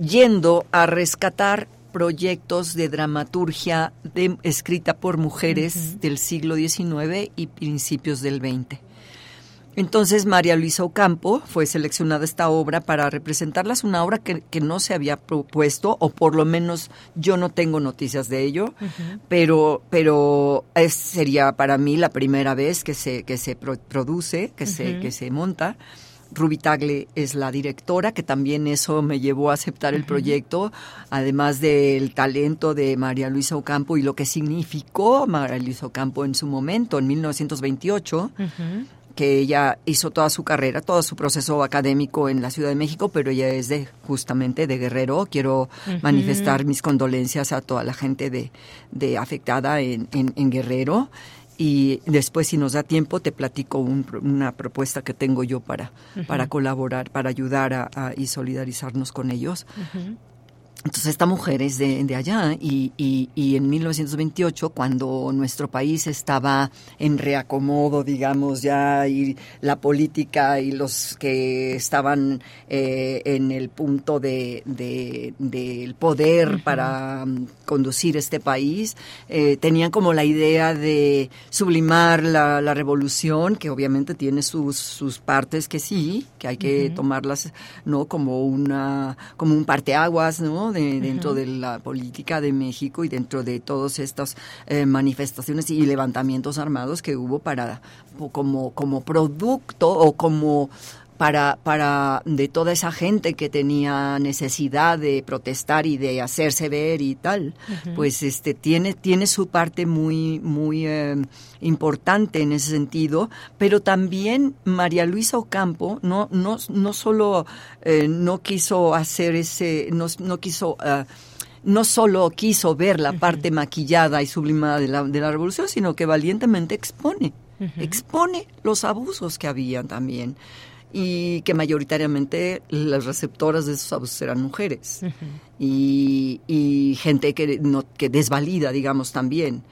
yendo a rescatar proyectos de dramaturgia de, escrita por mujeres del siglo XIX y principios del XX. Entonces María Luisa Ocampo fue seleccionada esta obra para representarlas, una obra que, no se había propuesto, o por lo menos yo no tengo noticias de ello, pero, pero es, sería para mí la primera vez que se, que se produce, que, se, que se monta. Ruby Tagle es la directora, que también eso me llevó a aceptar el proyecto, además del talento de María Luisa Ocampo y lo que significó María Luisa Ocampo en su momento, en 1928. Que ella hizo toda su carrera, todo su proceso académico en la Ciudad de México, pero ella es de justamente de Guerrero. Quiero manifestar mis condolencias a toda la gente de, de afectada en, en Guerrero y después si nos da tiempo te platico una propuesta que tengo yo para, para colaborar, para ayudar a, y solidarizarnos con ellos. Entonces esta mujer es de, de allá y, y, y, en 1928, cuando nuestro país estaba en reacomodo, digamos, ya, y la política y los que estaban eh, en el punto de, del poder para um, conducir este país, eh, tenían como la idea de sublimar la, la, revolución, que obviamente tiene sus, sus partes que sí, que hay que tomarlas no como una como un parteaguas, ¿no? De, dentro de la política de México y dentro de todas estas eh, manifestaciones y levantamientos armados que hubo para como como producto o como para, para de toda esa gente que tenía necesidad de protestar y de hacerse ver y tal, pues este tiene, tiene su parte muy, muy eh, importante en ese sentido, pero también María Luisa Ocampo no, no, no solo eh, no quiso hacer ese, no, no quiso uh, no solo quiso ver la parte maquillada y sublimada de la, de la revolución, sino que valientemente expone, expone los abusos que habían también y que mayoritariamente las receptoras de esos abusos eran mujeres y, y, gente que, no, que desvalida, digamos, también.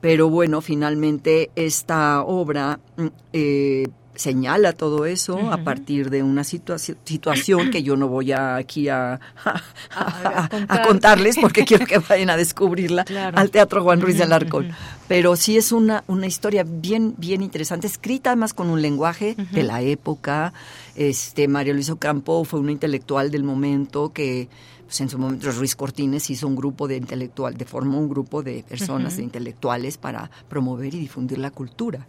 Pero bueno, finalmente esta obra mm, eh, señala todo eso a partir de una situación que yo no voy a, aquí a, a, contarles porque quiero que vayan a descubrirla al Teatro Juan Ruiz de Alarcón. Pero sí es una, una historia bien, bien interesante, escrita además con un lenguaje de la época. Este, María Luisa Ocampo fue una intelectual del momento que pues en su momento Ruiz Cortines hizo un grupo de intelectual, de formó un grupo de personas, de intelectuales para promover y difundir la cultura.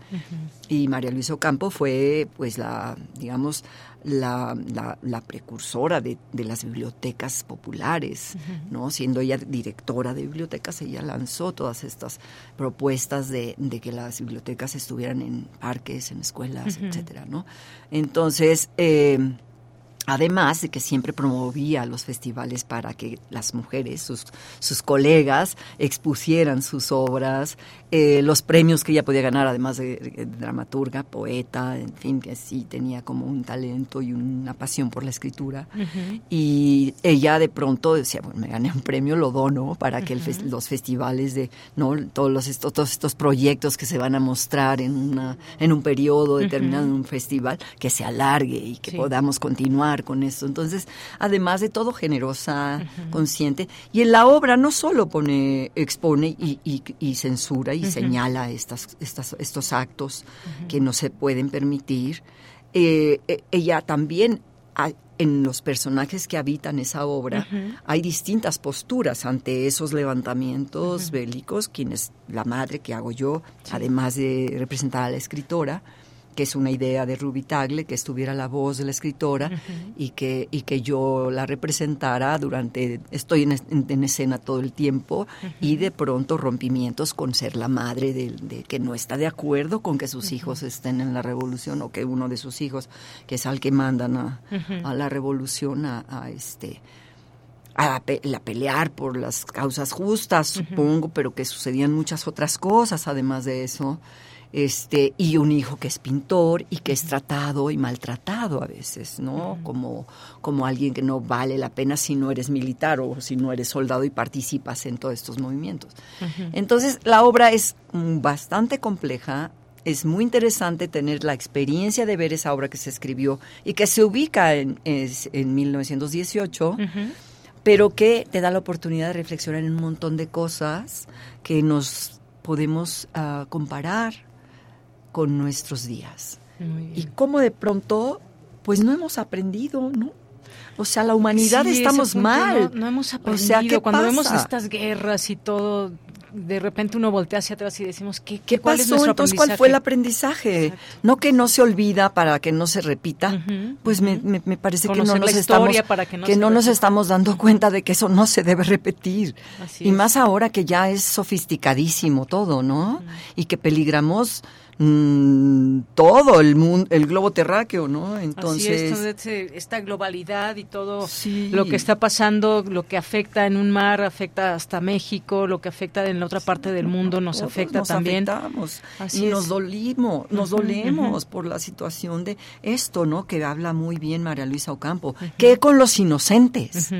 Y María Luisa Ocampo fue, pues, la, digamos, la, la, precursora de, de, las bibliotecas populares, ¿no? Siendo ella directora de bibliotecas, ella lanzó todas estas propuestas de, de que las bibliotecas estuvieran en parques, en escuelas, etcétera, ¿no? Entonces, eh, Además de que siempre promovía los festivales para que las mujeres, sus, sus colegas, expusieran sus obras, eh, los premios que ella podía ganar, además de, dramaturga, poeta, en fin, que sí tenía como un talento y una pasión por la escritura. Y ella de pronto decía, bueno, me gané un premio, lo dono para que los festivales de, ¿no? Todos, los, estos, todos estos proyectos que se van a mostrar en, una, en un periodo determinado, en un festival, que se alargue y que podamos continuar con eso. Entonces, además de todo, generosa, consciente. Y en la obra no solo pone, expone y, censura y señala estas, estas, estos actos que no se pueden permitir, eh, eh, ella también en los personajes que habitan esa obra hay distintas posturas ante esos levantamientos bélicos, quien es la madre que hago yo, además de representar a la escritora, que es una idea de Ruby Tagle, que estuviera la voz de la escritora y, que, y que yo la representara durante, estoy en, escena todo el tiempo y de pronto rompimientos con ser la madre de, que no está de acuerdo con que sus hijos estén en la revolución o que uno de sus hijos, que es al que mandan a, la revolución, a, este a la pelear por las causas justas, supongo, pero que sucedían muchas otras cosas además de eso este y un hijo que es pintor y que es tratado y maltratado a veces, ¿no? Como como alguien que no vale la pena si no eres militar o si no eres soldado y participas en todos estos movimientos. Entonces, la obra es bastante compleja, es muy interesante tener la experiencia de ver esa obra que se escribió y que se ubica en, en 1918, pero que te da la oportunidad de reflexionar en un montón de cosas que nos podemos ah, comparar con nuestros días. Y cómo de pronto, pues no hemos aprendido, ¿no? O sea, la humanidad estamos mal. No, hemos aprendido. O sea, Cuando vemos estas guerras y todo, de repente uno voltea hacia atrás y decimos, ¿qué, ¿Qué cuál pasó? Entonces, ¿cuál fue el aprendizaje? No que no se olvida para que no se repita. pues me, me, parece que no nos estamos que no, nos estamos dando cuenta de que eso no se debe repetir. y más ahora que ya es sofisticadísimo todo, ¿no? Y que peligramos Mm, todo el mundo, el globo terráqueo, ¿no? Entonces esta globalidad y todo lo que está pasando, lo que afecta en un mar afecta hasta México, lo que afecta en la otra parte del mundo nos afecta nos también. Afectamos. y nos dolimos, nos dolemos por la situación de esto, ¿no? Que habla muy bien María Luisa Ocampo. ¿Qué con los inocentes?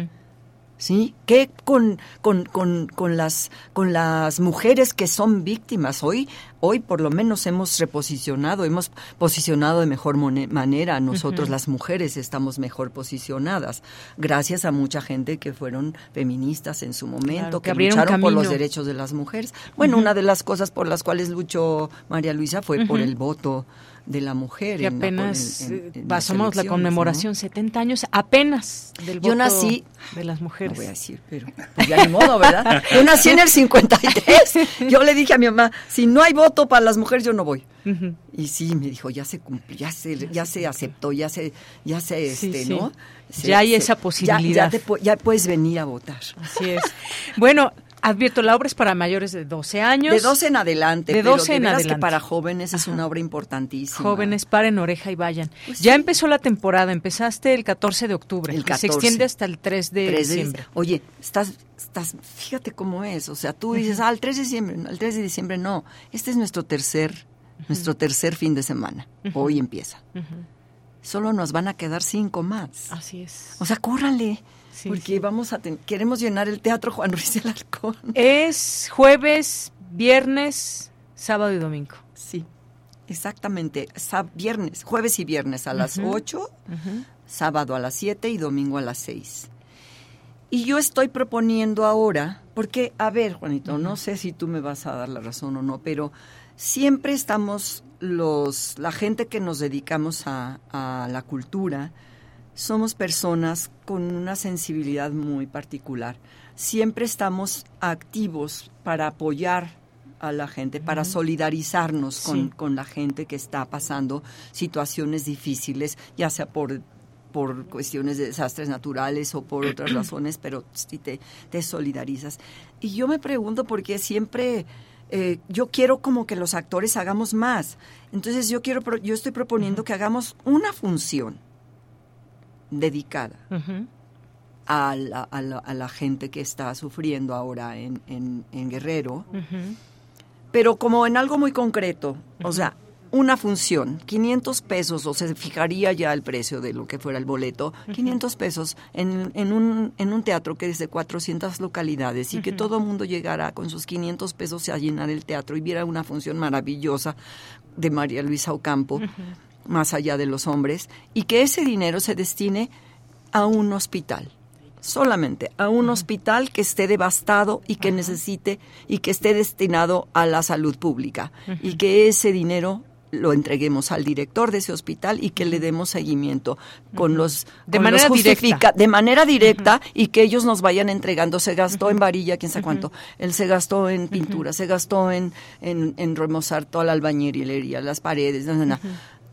¿Sí? ¿Qué con, con, con, con, las, con las mujeres que son víctimas? Hoy, hoy por lo menos hemos reposicionado, hemos posicionado de mejor manera. Nosotros las mujeres estamos mejor posicionadas, gracias a mucha gente que fueron feministas en su momento, que, lucharon por los derechos de las mujeres. Bueno, una de las cosas por las cuales luchó María Luisa fue por el voto de la mujer. Que apenas en pasamos la conmemoración, 70 años apenas del voto Yo nací, de las mujeres. No voy a decir, pero pues ya ni modo, ¿verdad? Yo nací en el 53. Yo le dije a mi mamá, si no hay voto para las mujeres, yo no voy. Y sí, me dijo, ya se cumplió, ya se, ya se aceptó, ya se, ya se, este, ¿no? ya hay esa posibilidad. Ya, ya, ya puedes venir a votar. Así es. Bueno, Advierto, la obra es para mayores de 12 años. De 12 en adelante. De 12 en adelante. que para jóvenes es una obra importantísima. Jóvenes, paren oreja y vayan. Pues ya empezó la temporada, empezaste el 14 de octubre. El 14. Se extiende hasta el 3 de diciembre. oye, estás, estás, fíjate cómo es. O sea, tú dices, ah, el 3 de diciembre, el 3 de diciembre no. Este es nuestro tercer, nuestro tercer fin de semana. Hoy empieza. Solo nos van a quedar cinco más. Así es. O sea, córrale porque vamos a queremos llenar el Teatro Juan Ruiz del Alarcón. Es jueves, viernes, sábado y domingo. Sí, exactamente. viernes, jueves y viernes a las 8, sábado a las 7 y domingo a las 6. Y yo estoy proponiendo ahora, porque, a ver, Juanito, no sé si tú me vas a dar la razón o no, pero siempre estamos los, la gente que nos dedicamos a, a la cultura, somos personas con una sensibilidad muy particular. Siempre estamos activos para apoyar a la gente, para solidarizarnos con, la gente que está pasando situaciones difíciles, ya sea por por cuestiones de desastres naturales o por otras razones, pero sí te, te solidarizas. Y yo me pregunto por qué siempre eh, yo quiero como que los actores hagamos más. Entonces yo quiero, yo estoy proponiendo que hagamos una función dedicada a, la, a, la, a, la, gente que está sufriendo ahora en, en, en Guerrero, pero como en algo muy concreto, o sea, una función, 500 pesos, o se fijaría ya el precio de lo que fuera el boleto, 500 pesos en, en, un, en un teatro que es de 400 localidades y que todo el mundo llegara con sus 500 pesos a llenar el teatro y viera una función maravillosa de María Luisa Ocampo, más allá de los hombres, y que ese dinero se destine a un hospital solamente a un hospital que esté devastado y que necesite y que esté destinado a la salud pública y que ese dinero lo entreguemos al director de ese hospital y que le demos seguimiento con los de manera directa. de manera directa y que ellos nos vayan entregando. Se gastó en varilla quién sabe cuánto. Él se gastó en pintura se gastó en, en, en remozar toda la albañilería las paredes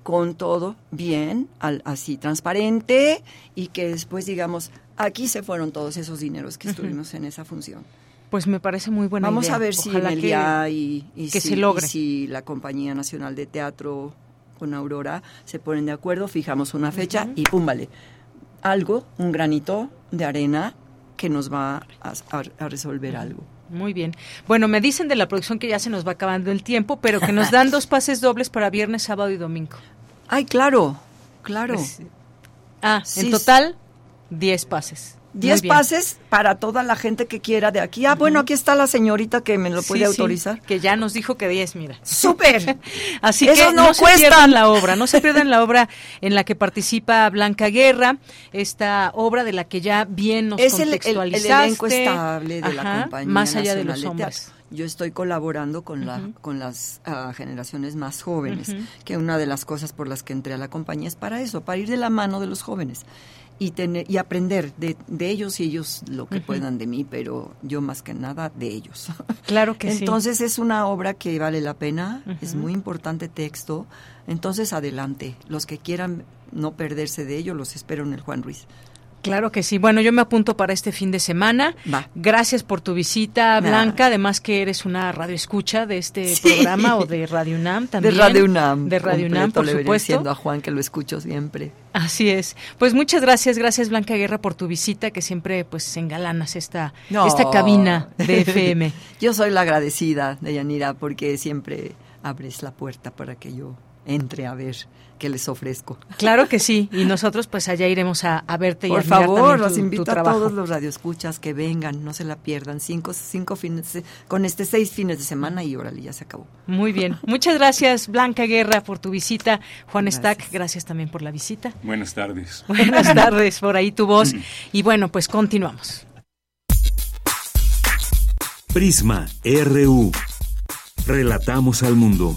con todo bien al, así transparente y que después digamos aquí se fueron todos esos dineros que estuvimos en esa función pues me parece muy buena Vamos idea. a ver si Melia y, y, que si, se logre. y si la Compañía Nacional de Teatro con Aurora se ponen de acuerdo, fijamos una fecha y pum, vale. Algo, un granito de arena que nos va a, a, a resolver algo. Muy bien. Bueno, me dicen de la producción que ya se nos va acabando el tiempo, pero que nos dan dos pases dobles para viernes, sábado y domingo. Ay, claro, claro. Pues, ah, sí, en total, diez pases. Diez pases para toda la gente que quiera de aquí. Ah, uh -huh. bueno, aquí está la señorita que me lo puede sí, autorizar. Sí, que ya nos dijo que diez, mira. ¡Súper! Así Eso que no, no se pierdan la obra, no se pierdan la obra en la que participa Blanca Guerra, esta obra de la que ya bien nos es el, el, contextualizaste. el, elenco estable de Ajá, la compañía Más allá de los hombres. Yo estoy colaborando con, uh -huh. la, con las uh, generaciones más jóvenes, uh -huh. que una de las cosas por las que entré a la compañía es para eso, para ir de la mano de los jóvenes y tener y aprender de, de ellos y ellos lo que -huh. puedan de mí, pero yo más que nada de ellos. Claro que Entonces sí. es una obra que vale la pena, es muy importante texto. Entonces adelante, los que quieran no perderse de ello, los espero en el Juan Ruiz. Claro que sí. Bueno, yo me apunto para este fin de semana. Va. Gracias por tu visita, Blanca. Además que eres una radio escucha de este sí. programa o de Radio UNAM también. De Radio UNAM. De Radio UNAM, por le supuesto. diciendo a Juan que lo escucho siempre. Así es. Pues muchas gracias, gracias Blanca Guerra por tu visita, que siempre pues engalanas esta, no. esta cabina de FM. yo soy la agradecida de Yanira porque siempre abres la puerta para que yo entre a ver qué les ofrezco. Claro que sí, y nosotros pues allá iremos a, a verte Por y a favor, los invito a todos los radioescuchas que vengan, no se la pierdan, cinco, cinco fines, con este seis fines de semana y órale, ya se acabó. Muy bien, muchas gracias Blanca Guerra por tu visita, Juan gracias. Stack, gracias también por la visita. Buenas tardes. Buenas tardes, por ahí tu voz, y bueno, pues continuamos. Prisma RU. Relatamos al mundo.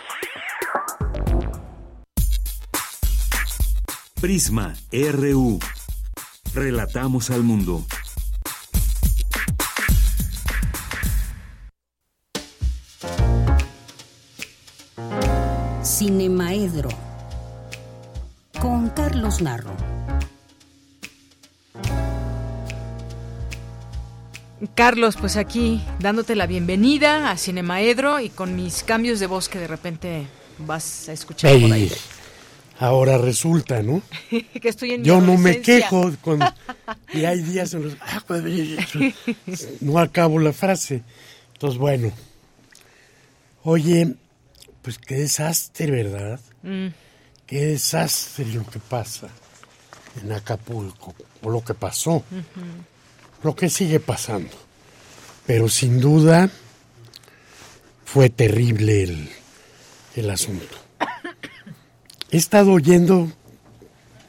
Prisma RU. Relatamos al mundo. Cinemaedro con Carlos Narro. Carlos, pues aquí dándote la bienvenida a Cinemaedro y con mis cambios de voz que de repente vas a escuchar por ahí. Ahora resulta, ¿no? que estoy en Yo mi no me quejo con, y hay días en los ah, pues, no acabo la frase. Entonces, bueno. Oye, pues qué desastre, ¿verdad? Mm, Qué desastre lo que pasa en Acapulco, o lo que pasó, lo que sigue pasando. Pero sin duda fue terrible el, el asunto. He estado oyendo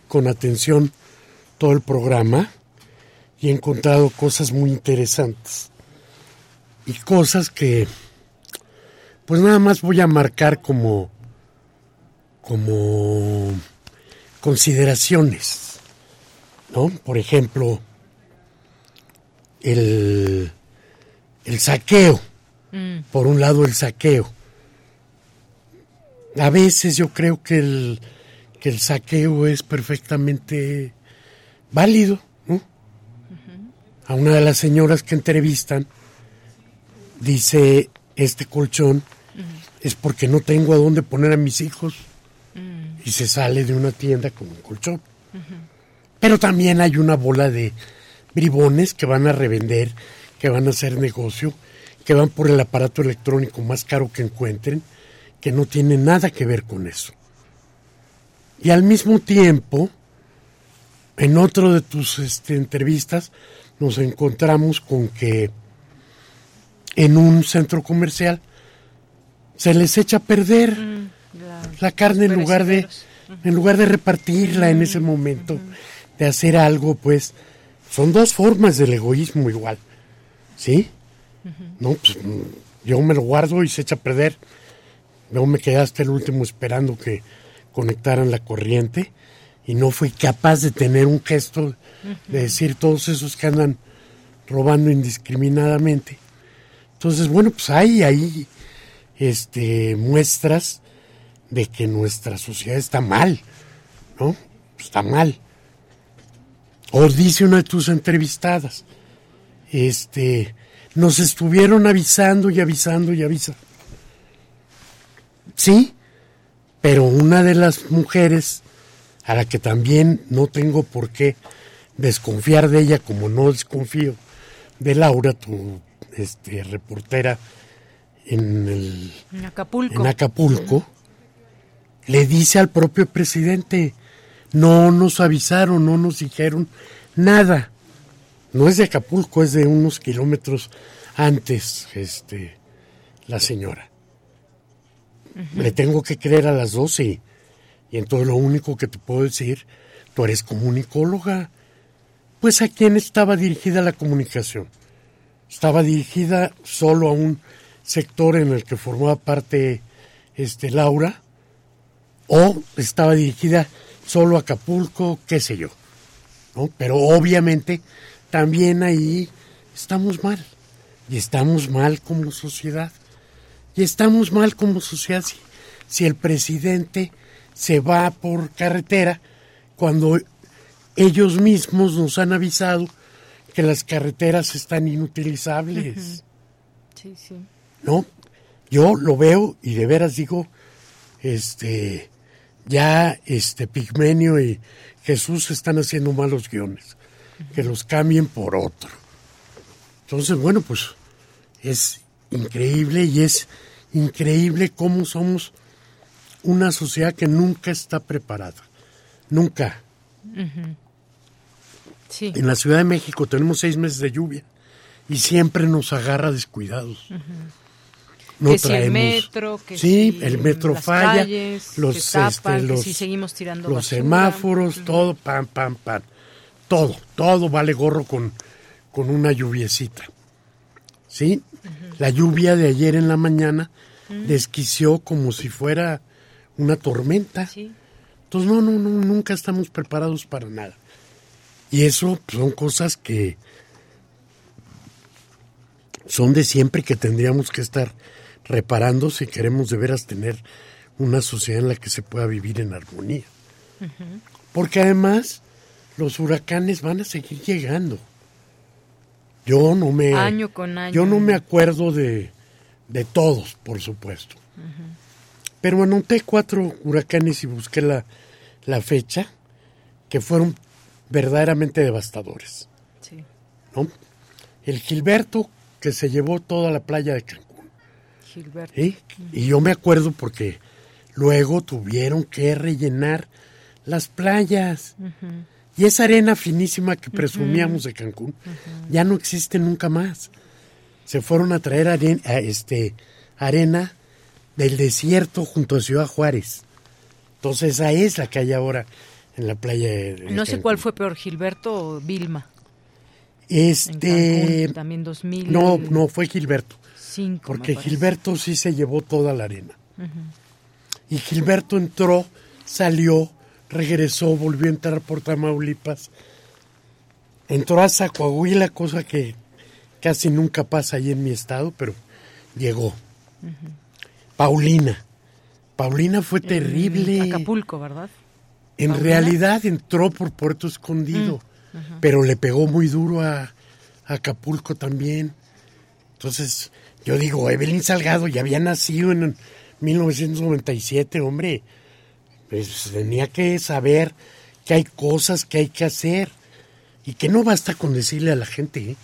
con atención todo el programa y he encontrado cosas muy interesantes. Y cosas que, pues nada más voy a marcar como, como consideraciones, ¿no? Por ejemplo, el, el saqueo, Mm. por un lado el saqueo. A veces yo creo que el, que el saqueo es perfectamente válido, ¿no? A una de las señoras que entrevistan dice, este colchón es porque no tengo a dónde poner a mis hijos y se sale de una tienda con un colchón. Pero también hay una bola de bribones que van a revender, que van a hacer negocio, que van por el aparato electrónico más caro que encuentren, que no tiene nada que ver con eso. Y al mismo tiempo, en otro de tus este, entrevistas, nos encontramos con que en un centro comercial se les echa a perder la carne en lugar de en lugar de repartirla en ese momento, de hacer algo, pues son dos formas del egoísmo igual, ¿sí? No, pues mm, yo me lo guardo y se echa a perder. Luego me quedé hasta el último esperando que conectaran la corriente y no fui capaz de tener un gesto de decir todos esos que andan robando indiscriminadamente. Entonces, bueno, pues hay ahí este, muestras de que nuestra sociedad está mal, ¿no? Está mal. O dice una de tus entrevistadas, este, nos estuvieron avisando y avisando y avisando. Sí, pero una de las mujeres a la que también no tengo por qué desconfiar de ella como no desconfío de Laura, tu este, reportera en, el, En Acapulco. en Acapulco, le dice al propio presidente, no nos avisaron, no nos dijeron nada. No es de Acapulco, es de unos kilómetros antes, este, la señora. Le tengo que creer a las dos y, y entonces lo único que te puedo decir, tú eres comunicóloga. Pues a quién estaba dirigida la comunicación. Estaba dirigida solo a un sector en el que formaba parte este Laura o estaba dirigida solo a Acapulco, qué sé yo. ¿no? Pero obviamente también ahí estamos mal. Y estamos mal como sociedad. Y estamos mal como sociedad si, si el presidente se va por carretera cuando ellos mismos nos han avisado que las carreteras están inutilizables. Sí, sí. ¿no? Yo lo veo y de veras digo, este, ya este Pigmenio y Jesús están haciendo malos guiones, que los cambien por otro. Entonces, bueno, pues es increíble y es increíble cómo somos una sociedad que nunca está preparada, nunca. Sí. En la Ciudad de México tenemos seis meses de lluvia y siempre nos agarra descuidados. No que si el traemos. metro, que sí, si el metro las falla, calles, los, que tapan, este, que si seguimos tirando los basura. semáforos, todo, pam, pam, pam. Todo, todo vale gorro con, con una lluviecita. ¿Sí? La lluvia de ayer en la mañana desquició como si fuera una tormenta. Entonces, no, no, no, nunca estamos preparados para nada. Y eso pues, son cosas que son de siempre que tendríamos que estar reparando si queremos de veras tener una sociedad en la que se pueda vivir en armonía. Porque además los huracanes van a seguir llegando. Yo no me Año con año. yo no me acuerdo de, de todos, por supuesto. Pero anoté cuatro huracanes y busqué la, la fecha que fueron verdaderamente devastadores. Sí. ¿no? El Gilberto que se llevó toda la playa de Cancún. Gilberto. ¿sí? Y yo me acuerdo porque luego tuvieron que rellenar las playas. Y esa arena finísima que presumíamos de Cancún ya no existe nunca más. Se fueron a traer aren- a este, arena del desierto junto a Ciudad Juárez. Entonces esa es la que hay ahora en la playa de, No sé cuál fue peor, Gilberto o Vilma. Este, En Cancún, también 2000. no, no fue Gilberto, Cinco, porque. Gilberto sí se llevó toda la arena. Y Gilberto entró, salió, regresó, volvió a entrar por Tamaulipas, entró a Coahuila, cosa que casi nunca pasa ahí en mi estado, pero llegó. Paulina. Paulina fue terrible. Acapulco, ¿verdad? En realidad entró por Puerto Escondido, mm, pero le pegó muy duro a, Acapulco también. Entonces, yo digo, Evelyn Salgado ya había nacido en 1997, hombre. Pues tenía que saber que hay cosas que hay que hacer y que no basta con decirle a la gente. ¿eh?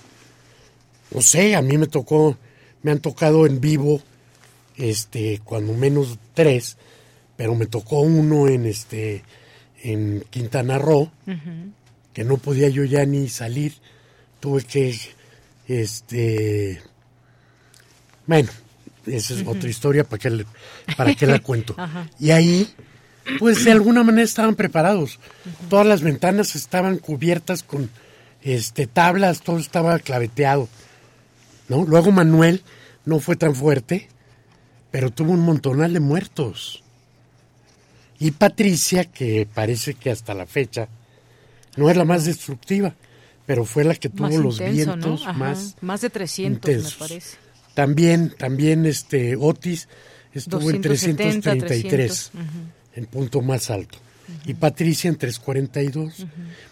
No sé, a mí me tocó, me han tocado en vivo, este, cuando menos tres, pero me tocó uno en este en Quintana Roo, que no podía yo ya ni salir, tuve que, este, bueno, esa es otra historia, ¿para qué, para qué la cuento? Y ahí, pues de alguna manera estaban preparados. Todas las ventanas estaban cubiertas con este, tablas, todo estaba claveteado. ¿no? Luego Manuel no fue tan fuerte, pero tuvo un montonal de muertos. Y Patricia, que parece que hasta la fecha no es la más destructiva, pero fue la que tuvo los vientos más más de 300 me parece. También también este Otis estuvo en 333 en punto más alto y Patricia en 342.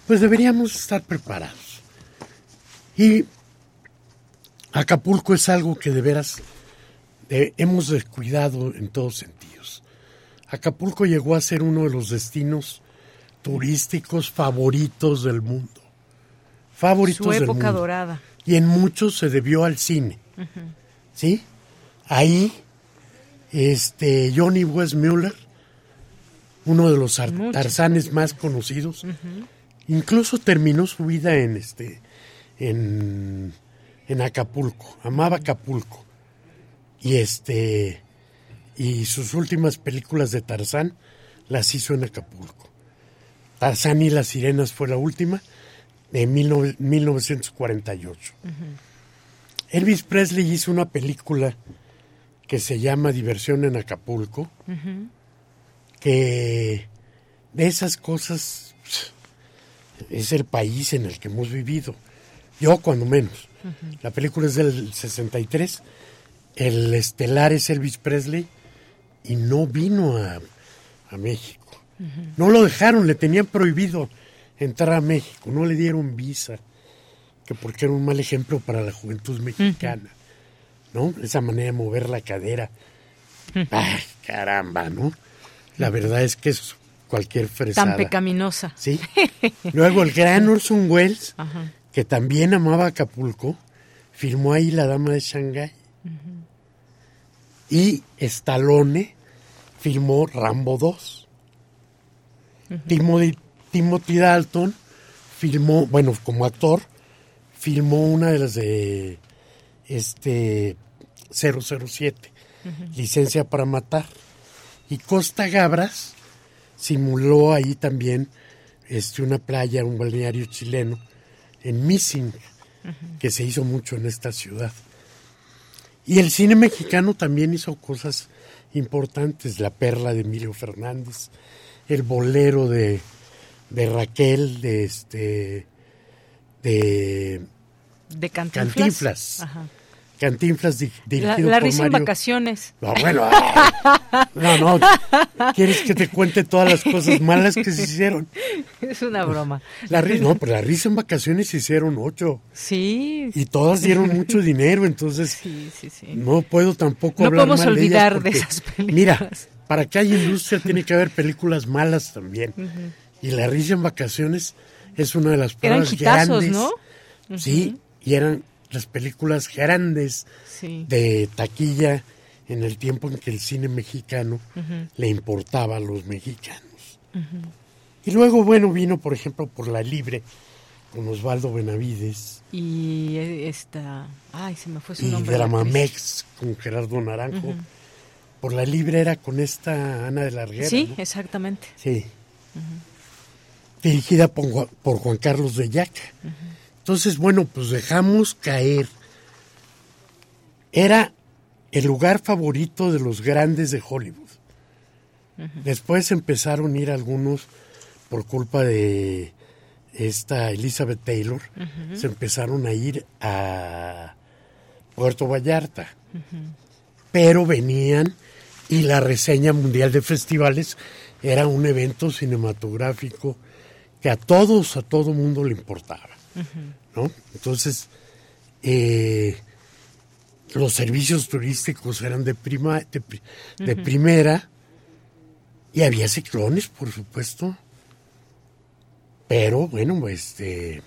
Pues deberíamos estar preparados. Y Acapulco es algo que de veras eh, hemos descuidado en todos sentidos. Acapulco llegó a ser uno de los destinos turísticos favoritos del mundo. Favoritos Su época dorada. Y en muchos se debió al cine. ¿Sí? Ahí, este, Johnny Westmuller, uno de los tarzanes más conocidos, incluso terminó su vida en este, en, en Acapulco. Amaba Acapulco. Y este, y sus últimas películas de Tarzán las hizo en Acapulco. Tarzán y las Sirenas fue la última de 1948. Elvis Presley hizo una película que se llama Diversión en Acapulco, que de esas cosas es el país en el que hemos vivido. Yo cuando menos. La película es del 63, el estelar es Elvis Presley y no vino a, México. No lo dejaron, le tenían prohibido entrar a México, no le dieron visa, que porque era un mal ejemplo para la juventud mexicana, ¿no? Esa manera de mover la cadera. ¡Ay, caramba, ¿no? La verdad es que es cualquier fresada. Tan pecaminosa. Sí. Luego el gran Orson Welles, que también amaba Acapulco, firmó ahí La Dama de Shanghái. Y Stallone filmó Rambo 2. Timothy, Dalton filmó, bueno, como actor, filmó una de las de este 007, Licencia para Matar. Y Costa Gabras simuló ahí también este, una playa, un balneario chileno, en Missing, que se hizo mucho en esta ciudad. Y el cine mexicano también hizo cosas importantes, La Perla de Emilio Fernández, El Bolero de, de Raquel, de este de, de Cantinflas. Cantinflas. Dirigido la, risa en vacaciones. No, bueno, no, no. ¿Quieres que te cuente todas las cosas malas que se hicieron? Es una broma. La no, pero la risa en vacaciones se hicieron ocho. Sí. Y todas dieron mucho dinero, entonces sí, sí, sí. no puedo tampoco no hablar podemos olvidar de, esas películas. Mira, para que haya industria tiene que haber películas malas también. Y la risa en vacaciones es una de las pruebas grandes. ¿no? Sí, y eran las películas grandes de taquilla en el tiempo en que el cine mexicano le importaba a los mexicanos. Y luego, bueno, vino, por ejemplo, por La Libre, con Osvaldo Benavides. Y esta, ay, se me fue su y nombre. Y Dramamex, con Gerardo Naranjo. Por La Libre era con esta Ana de la Reguera. Sí, exactamente. Sí. Dirigida por, por, Juan Carlos de Yaca. Entonces, bueno, pues dejamos caer. Era el lugar favorito de los grandes de Hollywood. Después empezaron a ir algunos por culpa de esta Elizabeth Taylor, se empezaron a ir a Puerto Vallarta. Pero venían y la reseña mundial de festivales era un evento cinematográfico que a todos, a todo mundo le importaba. ¿No? Entonces, eh, los servicios turísticos eran de, prima, de, primera y había ciclones, por supuesto. Pero bueno, este,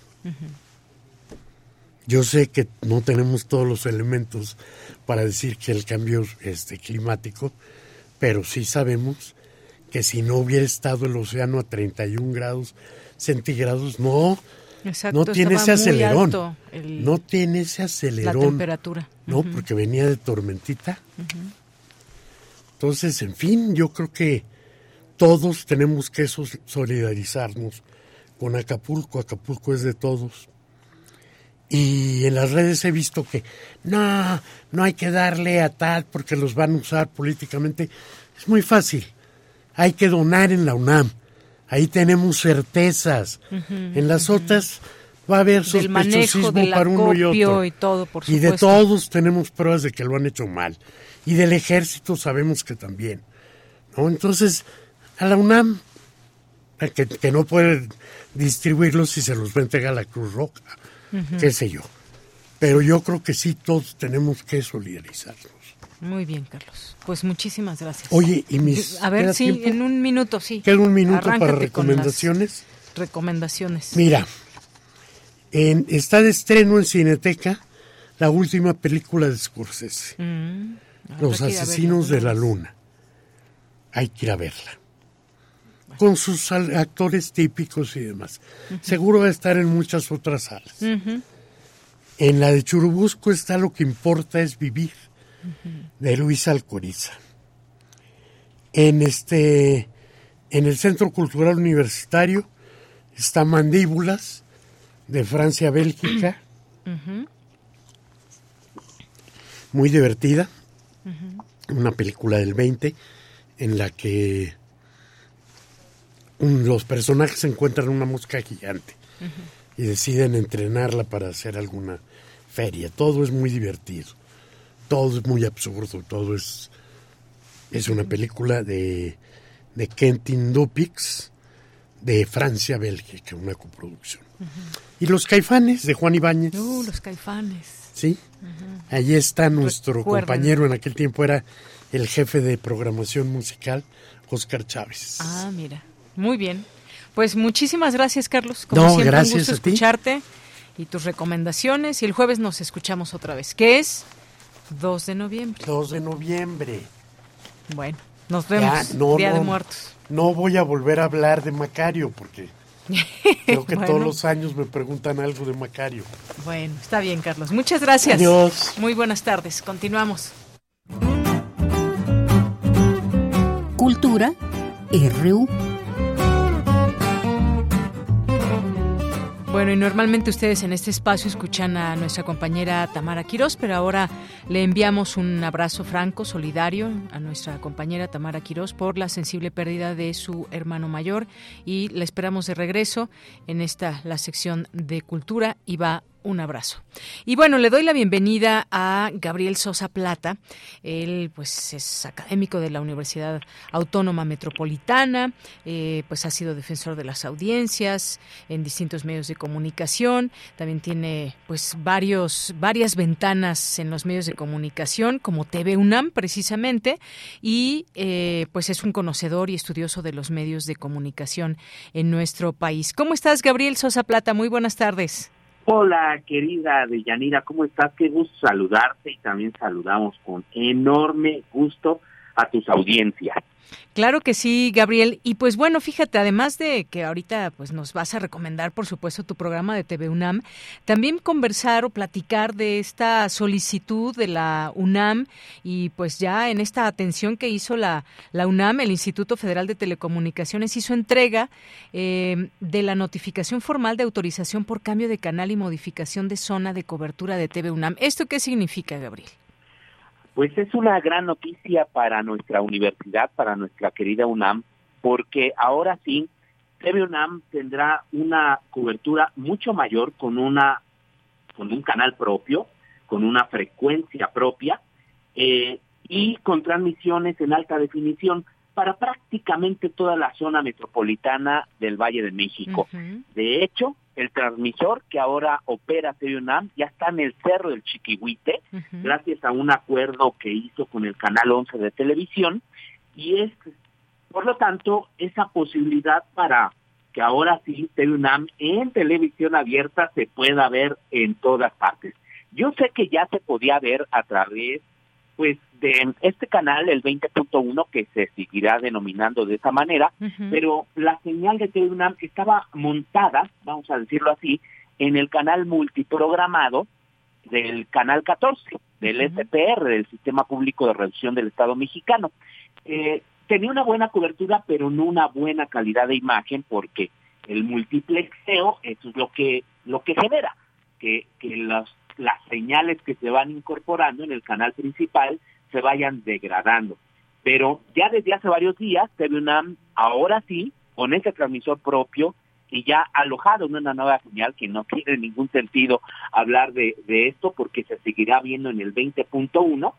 yo sé que no tenemos todos los elementos para decir que el cambio este, climático, pero sí sabemos que si no hubiera estado el océano a 31 grados centígrados, no, no tiene ese acelerón. no tiene ese acelerón. La temperatura. No, porque venía de tormentita. Entonces, en fin, yo creo que todos tenemos que solidarizarnos con Acapulco. Acapulco es de todos. Y en las redes he visto que no, no hay que darle a tal porque los van a usar políticamente. Es muy fácil. Hay que donar en la UNAM. Ahí tenemos certezas. en las otras va a haber sospechosismo para uno y otro. Y, todo, por y de todos tenemos pruebas de que lo han hecho mal. Y del ejército sabemos que también. ¿no? Entonces, a la UNAM, que, que no puede distribuirlos si se los va a entregar a la Cruz Roja, qué sé yo. Pero yo creo que sí, todos tenemos que solidarizarnos. Muy bien, Carlos. Pues muchísimas gracias. Oye, y mis... A ver, sí, en un minuto, sí. Queda un minuto para recomendaciones. Recomendaciones. Mira, en, está de estreno en Cineteca la última película de Scorsese. Mm, Los Asesinos de la Luna. Hay que ir a verla. Con sus actores típicos y demás. Seguro va a estar en muchas otras salas. En la de Churubusco está Lo que importa es vivir de Luis Alcoriza. En este en el Centro Cultural Universitario está Mandíbulas de Francia Bélgica. Muy divertida. Una película del 20 en la que los personajes encuentran una mosca gigante y deciden entrenarla para hacer alguna feria. Todo es muy divertido todo es muy absurdo, todo es, es una película de, de Kentin Dupix, de Francia, Bélgica, una coproducción. Y Los Caifanes, de Juan Ibáñez. Uh, Los Caifanes. Sí, allí está nuestro compañero, en aquel tiempo era el jefe de programación musical, Oscar Chávez. Ah, mira, muy bien. Pues muchísimas gracias, Carlos. Como siempre, gracias un gusto escucharte y tus recomendaciones. Y el jueves nos escuchamos otra vez. ¿Qué es? 2 de noviembre. 2 de noviembre. Bueno, nos vemos. Día de Muertos. No voy a volver a hablar de Macario porque creo que todos los años me preguntan algo de Macario. Bueno, está bien, Carlos. Muchas gracias. Adiós. Muy buenas tardes. Continuamos. Cultura RU. Bueno, y normalmente ustedes en este espacio escuchan a nuestra compañera Tamara Quirós, pero ahora le enviamos un abrazo franco, solidario a nuestra compañera Tamara Quirós por la sensible pérdida de su hermano mayor. Y la esperamos de regreso en esta la sección de cultura y va un abrazo. Y bueno, le doy la bienvenida a Gabriel Sosa Plata. Él, pues, es académico de la Universidad Autónoma Metropolitana, eh, pues ha sido defensor de las audiencias en distintos medios de comunicación. También tiene, pues, varios, varias ventanas en los medios de comunicación, como TV UNAM, precisamente, y eh, pues es un conocedor y estudioso de los medios de comunicación en nuestro país. ¿Cómo estás, Gabriel Sosa Plata? Muy buenas tardes. Hola, querida Deyanira, ¿cómo estás? Qué gusto saludarte y también saludamos con enorme gusto a tus audiencias. Claro que sí, Gabriel. Y pues bueno, fíjate, además de que ahorita pues nos vas a recomendar, por supuesto, tu programa de TV UNAM, también conversar o platicar de esta solicitud de la UNAM y pues ya en esta atención que hizo la, la UNAM, el Instituto Federal de Telecomunicaciones hizo entrega eh, de la notificación formal de autorización por cambio de canal y modificación de zona de cobertura de TV UNAM. ¿Esto qué significa, Gabriel? Pues es una gran noticia para nuestra universidad, para nuestra querida UNAM, porque ahora sí TV UNAM tendrá una cobertura mucho mayor con una con un canal propio, con una frecuencia propia eh, y con transmisiones en alta definición para prácticamente toda la zona metropolitana del Valle de México. De hecho, el transmisor que ahora opera UNAM ya está en el Cerro del Chiquihuite, gracias a un acuerdo que hizo con el Canal 11 de televisión, y es, por lo tanto, esa posibilidad para que ahora sí UNAM en televisión abierta se pueda ver en todas partes. Yo sé que ya se podía ver a través pues de este canal, el 20.1, que se seguirá denominando de esa manera, pero la señal de TV estaba montada, vamos a decirlo así, en el canal multiprogramado del canal 14, del SPR, del Sistema Público de Reducción del Estado Mexicano. Eh, tenía una buena cobertura, pero no una buena calidad de imagen, porque el multiplexeo, eso es lo que, lo que genera, que, que las las señales que se van incorporando en el canal principal se vayan degradando. Pero ya desde hace varios días, TV UNAM, ahora sí, con ese transmisor propio y ya alojado en una nueva señal, que no tiene ningún sentido hablar de, esto porque se seguirá viendo en el 20.1,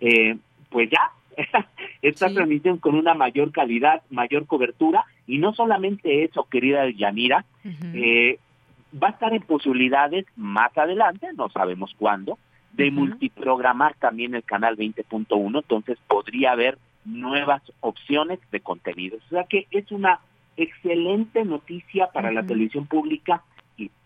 eh, pues ya esta transmisión con una mayor calidad, mayor cobertura, y no solamente eso, querida Yanira, eh, va a estar en posibilidades más adelante, no sabemos cuándo, de multiprogramar también el canal 20.1, entonces podría haber nuevas opciones de contenidos. O sea que es una excelente noticia para la televisión pública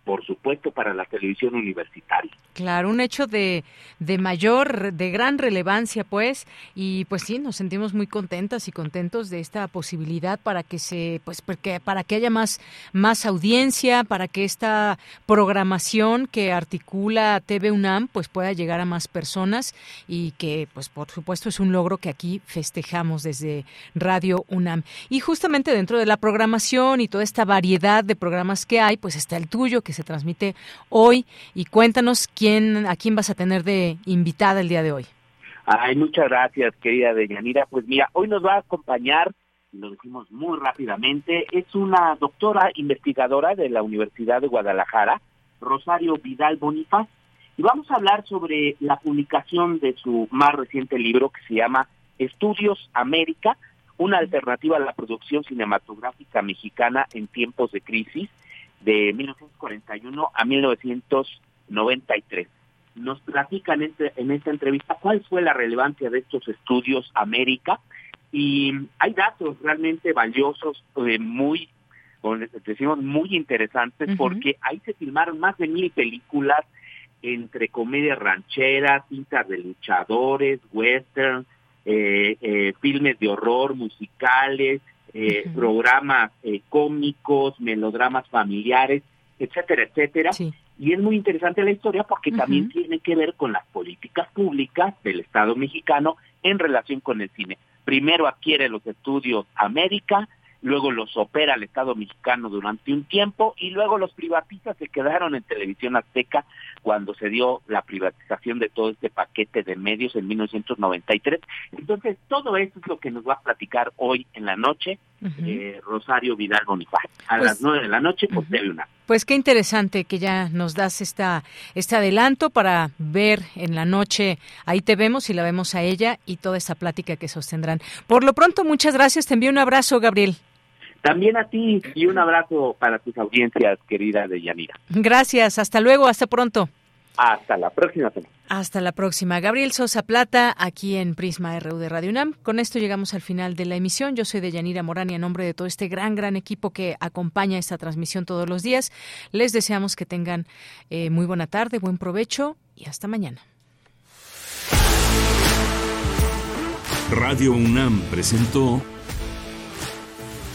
por supuesto, para la televisión universitaria. Claro, un hecho de, de mayor, de gran relevancia, pues, y pues sí, nos sentimos muy contentas y contentos de esta posibilidad para que se, pues, porque, para que haya más, más audiencia, para que esta programación que articula TV UNAM, pues, pueda llegar a más personas y que, pues, por supuesto, es un logro que aquí festejamos desde Radio UNAM. Y justamente dentro de la programación y toda esta variedad de programas que hay, pues está el tuyo que se transmite hoy y cuéntanos quién a quién vas a tener de invitada el día de hoy. Ay, muchas gracias, querida Deyanira. Pues mira, hoy nos va a acompañar, lo decimos muy rápidamente, es una doctora investigadora de la Universidad de Guadalajara, Rosario Vidal Bonifaz, y vamos a hablar sobre la publicación de su más reciente libro que se llama Estudios América, una alternativa a la producción cinematográfica mexicana en tiempos de crisis, de 1941 a 1993. Nos platican en, este, en esta entrevista cuál fue la relevancia de estos estudios América y hay datos realmente valiosos, eh, muy, decimos, muy interesantes porque ahí se filmaron más de mil películas entre comedias rancheras, cintas de luchadores, western, eh, eh, filmes de horror, musicales, eh, programas eh, cómicos, melodramas familiares, etcétera, etcétera. Y es muy interesante la historia porque también tiene que ver con las políticas públicas del Estado mexicano en relación con el cine. Primero adquiere los estudios América, luego los opera el Estado mexicano durante un tiempo y luego los privatistas se quedaron en televisión azteca cuando se dio la privatización de todo este paquete de medios en 1993. Entonces, todo eso es lo que nos va a platicar hoy en la noche eh, Rosario Vidal Bonifaz, a pues las nueve de la noche por TV una. Pues qué interesante que ya nos das esta, este adelanto para ver en la noche, ahí te vemos y la vemos a ella y toda esta plática que sostendrán. Por lo pronto, muchas gracias, te envío un abrazo, Gabriel. También a ti y un abrazo para tus audiencias, querida de Yanira. Gracias, hasta luego, hasta pronto. Hasta la próxima semana. Hasta la próxima. Gabriel Sosa Plata, aquí en Prisma RU de Radio UNAM. Con esto llegamos al final de la emisión. Yo soy de Yanira Morán y a nombre de todo este gran, gran equipo que acompaña esta transmisión todos los días, les deseamos que tengan eh, muy buena tarde, buen provecho y hasta mañana. Radio UNAM presentó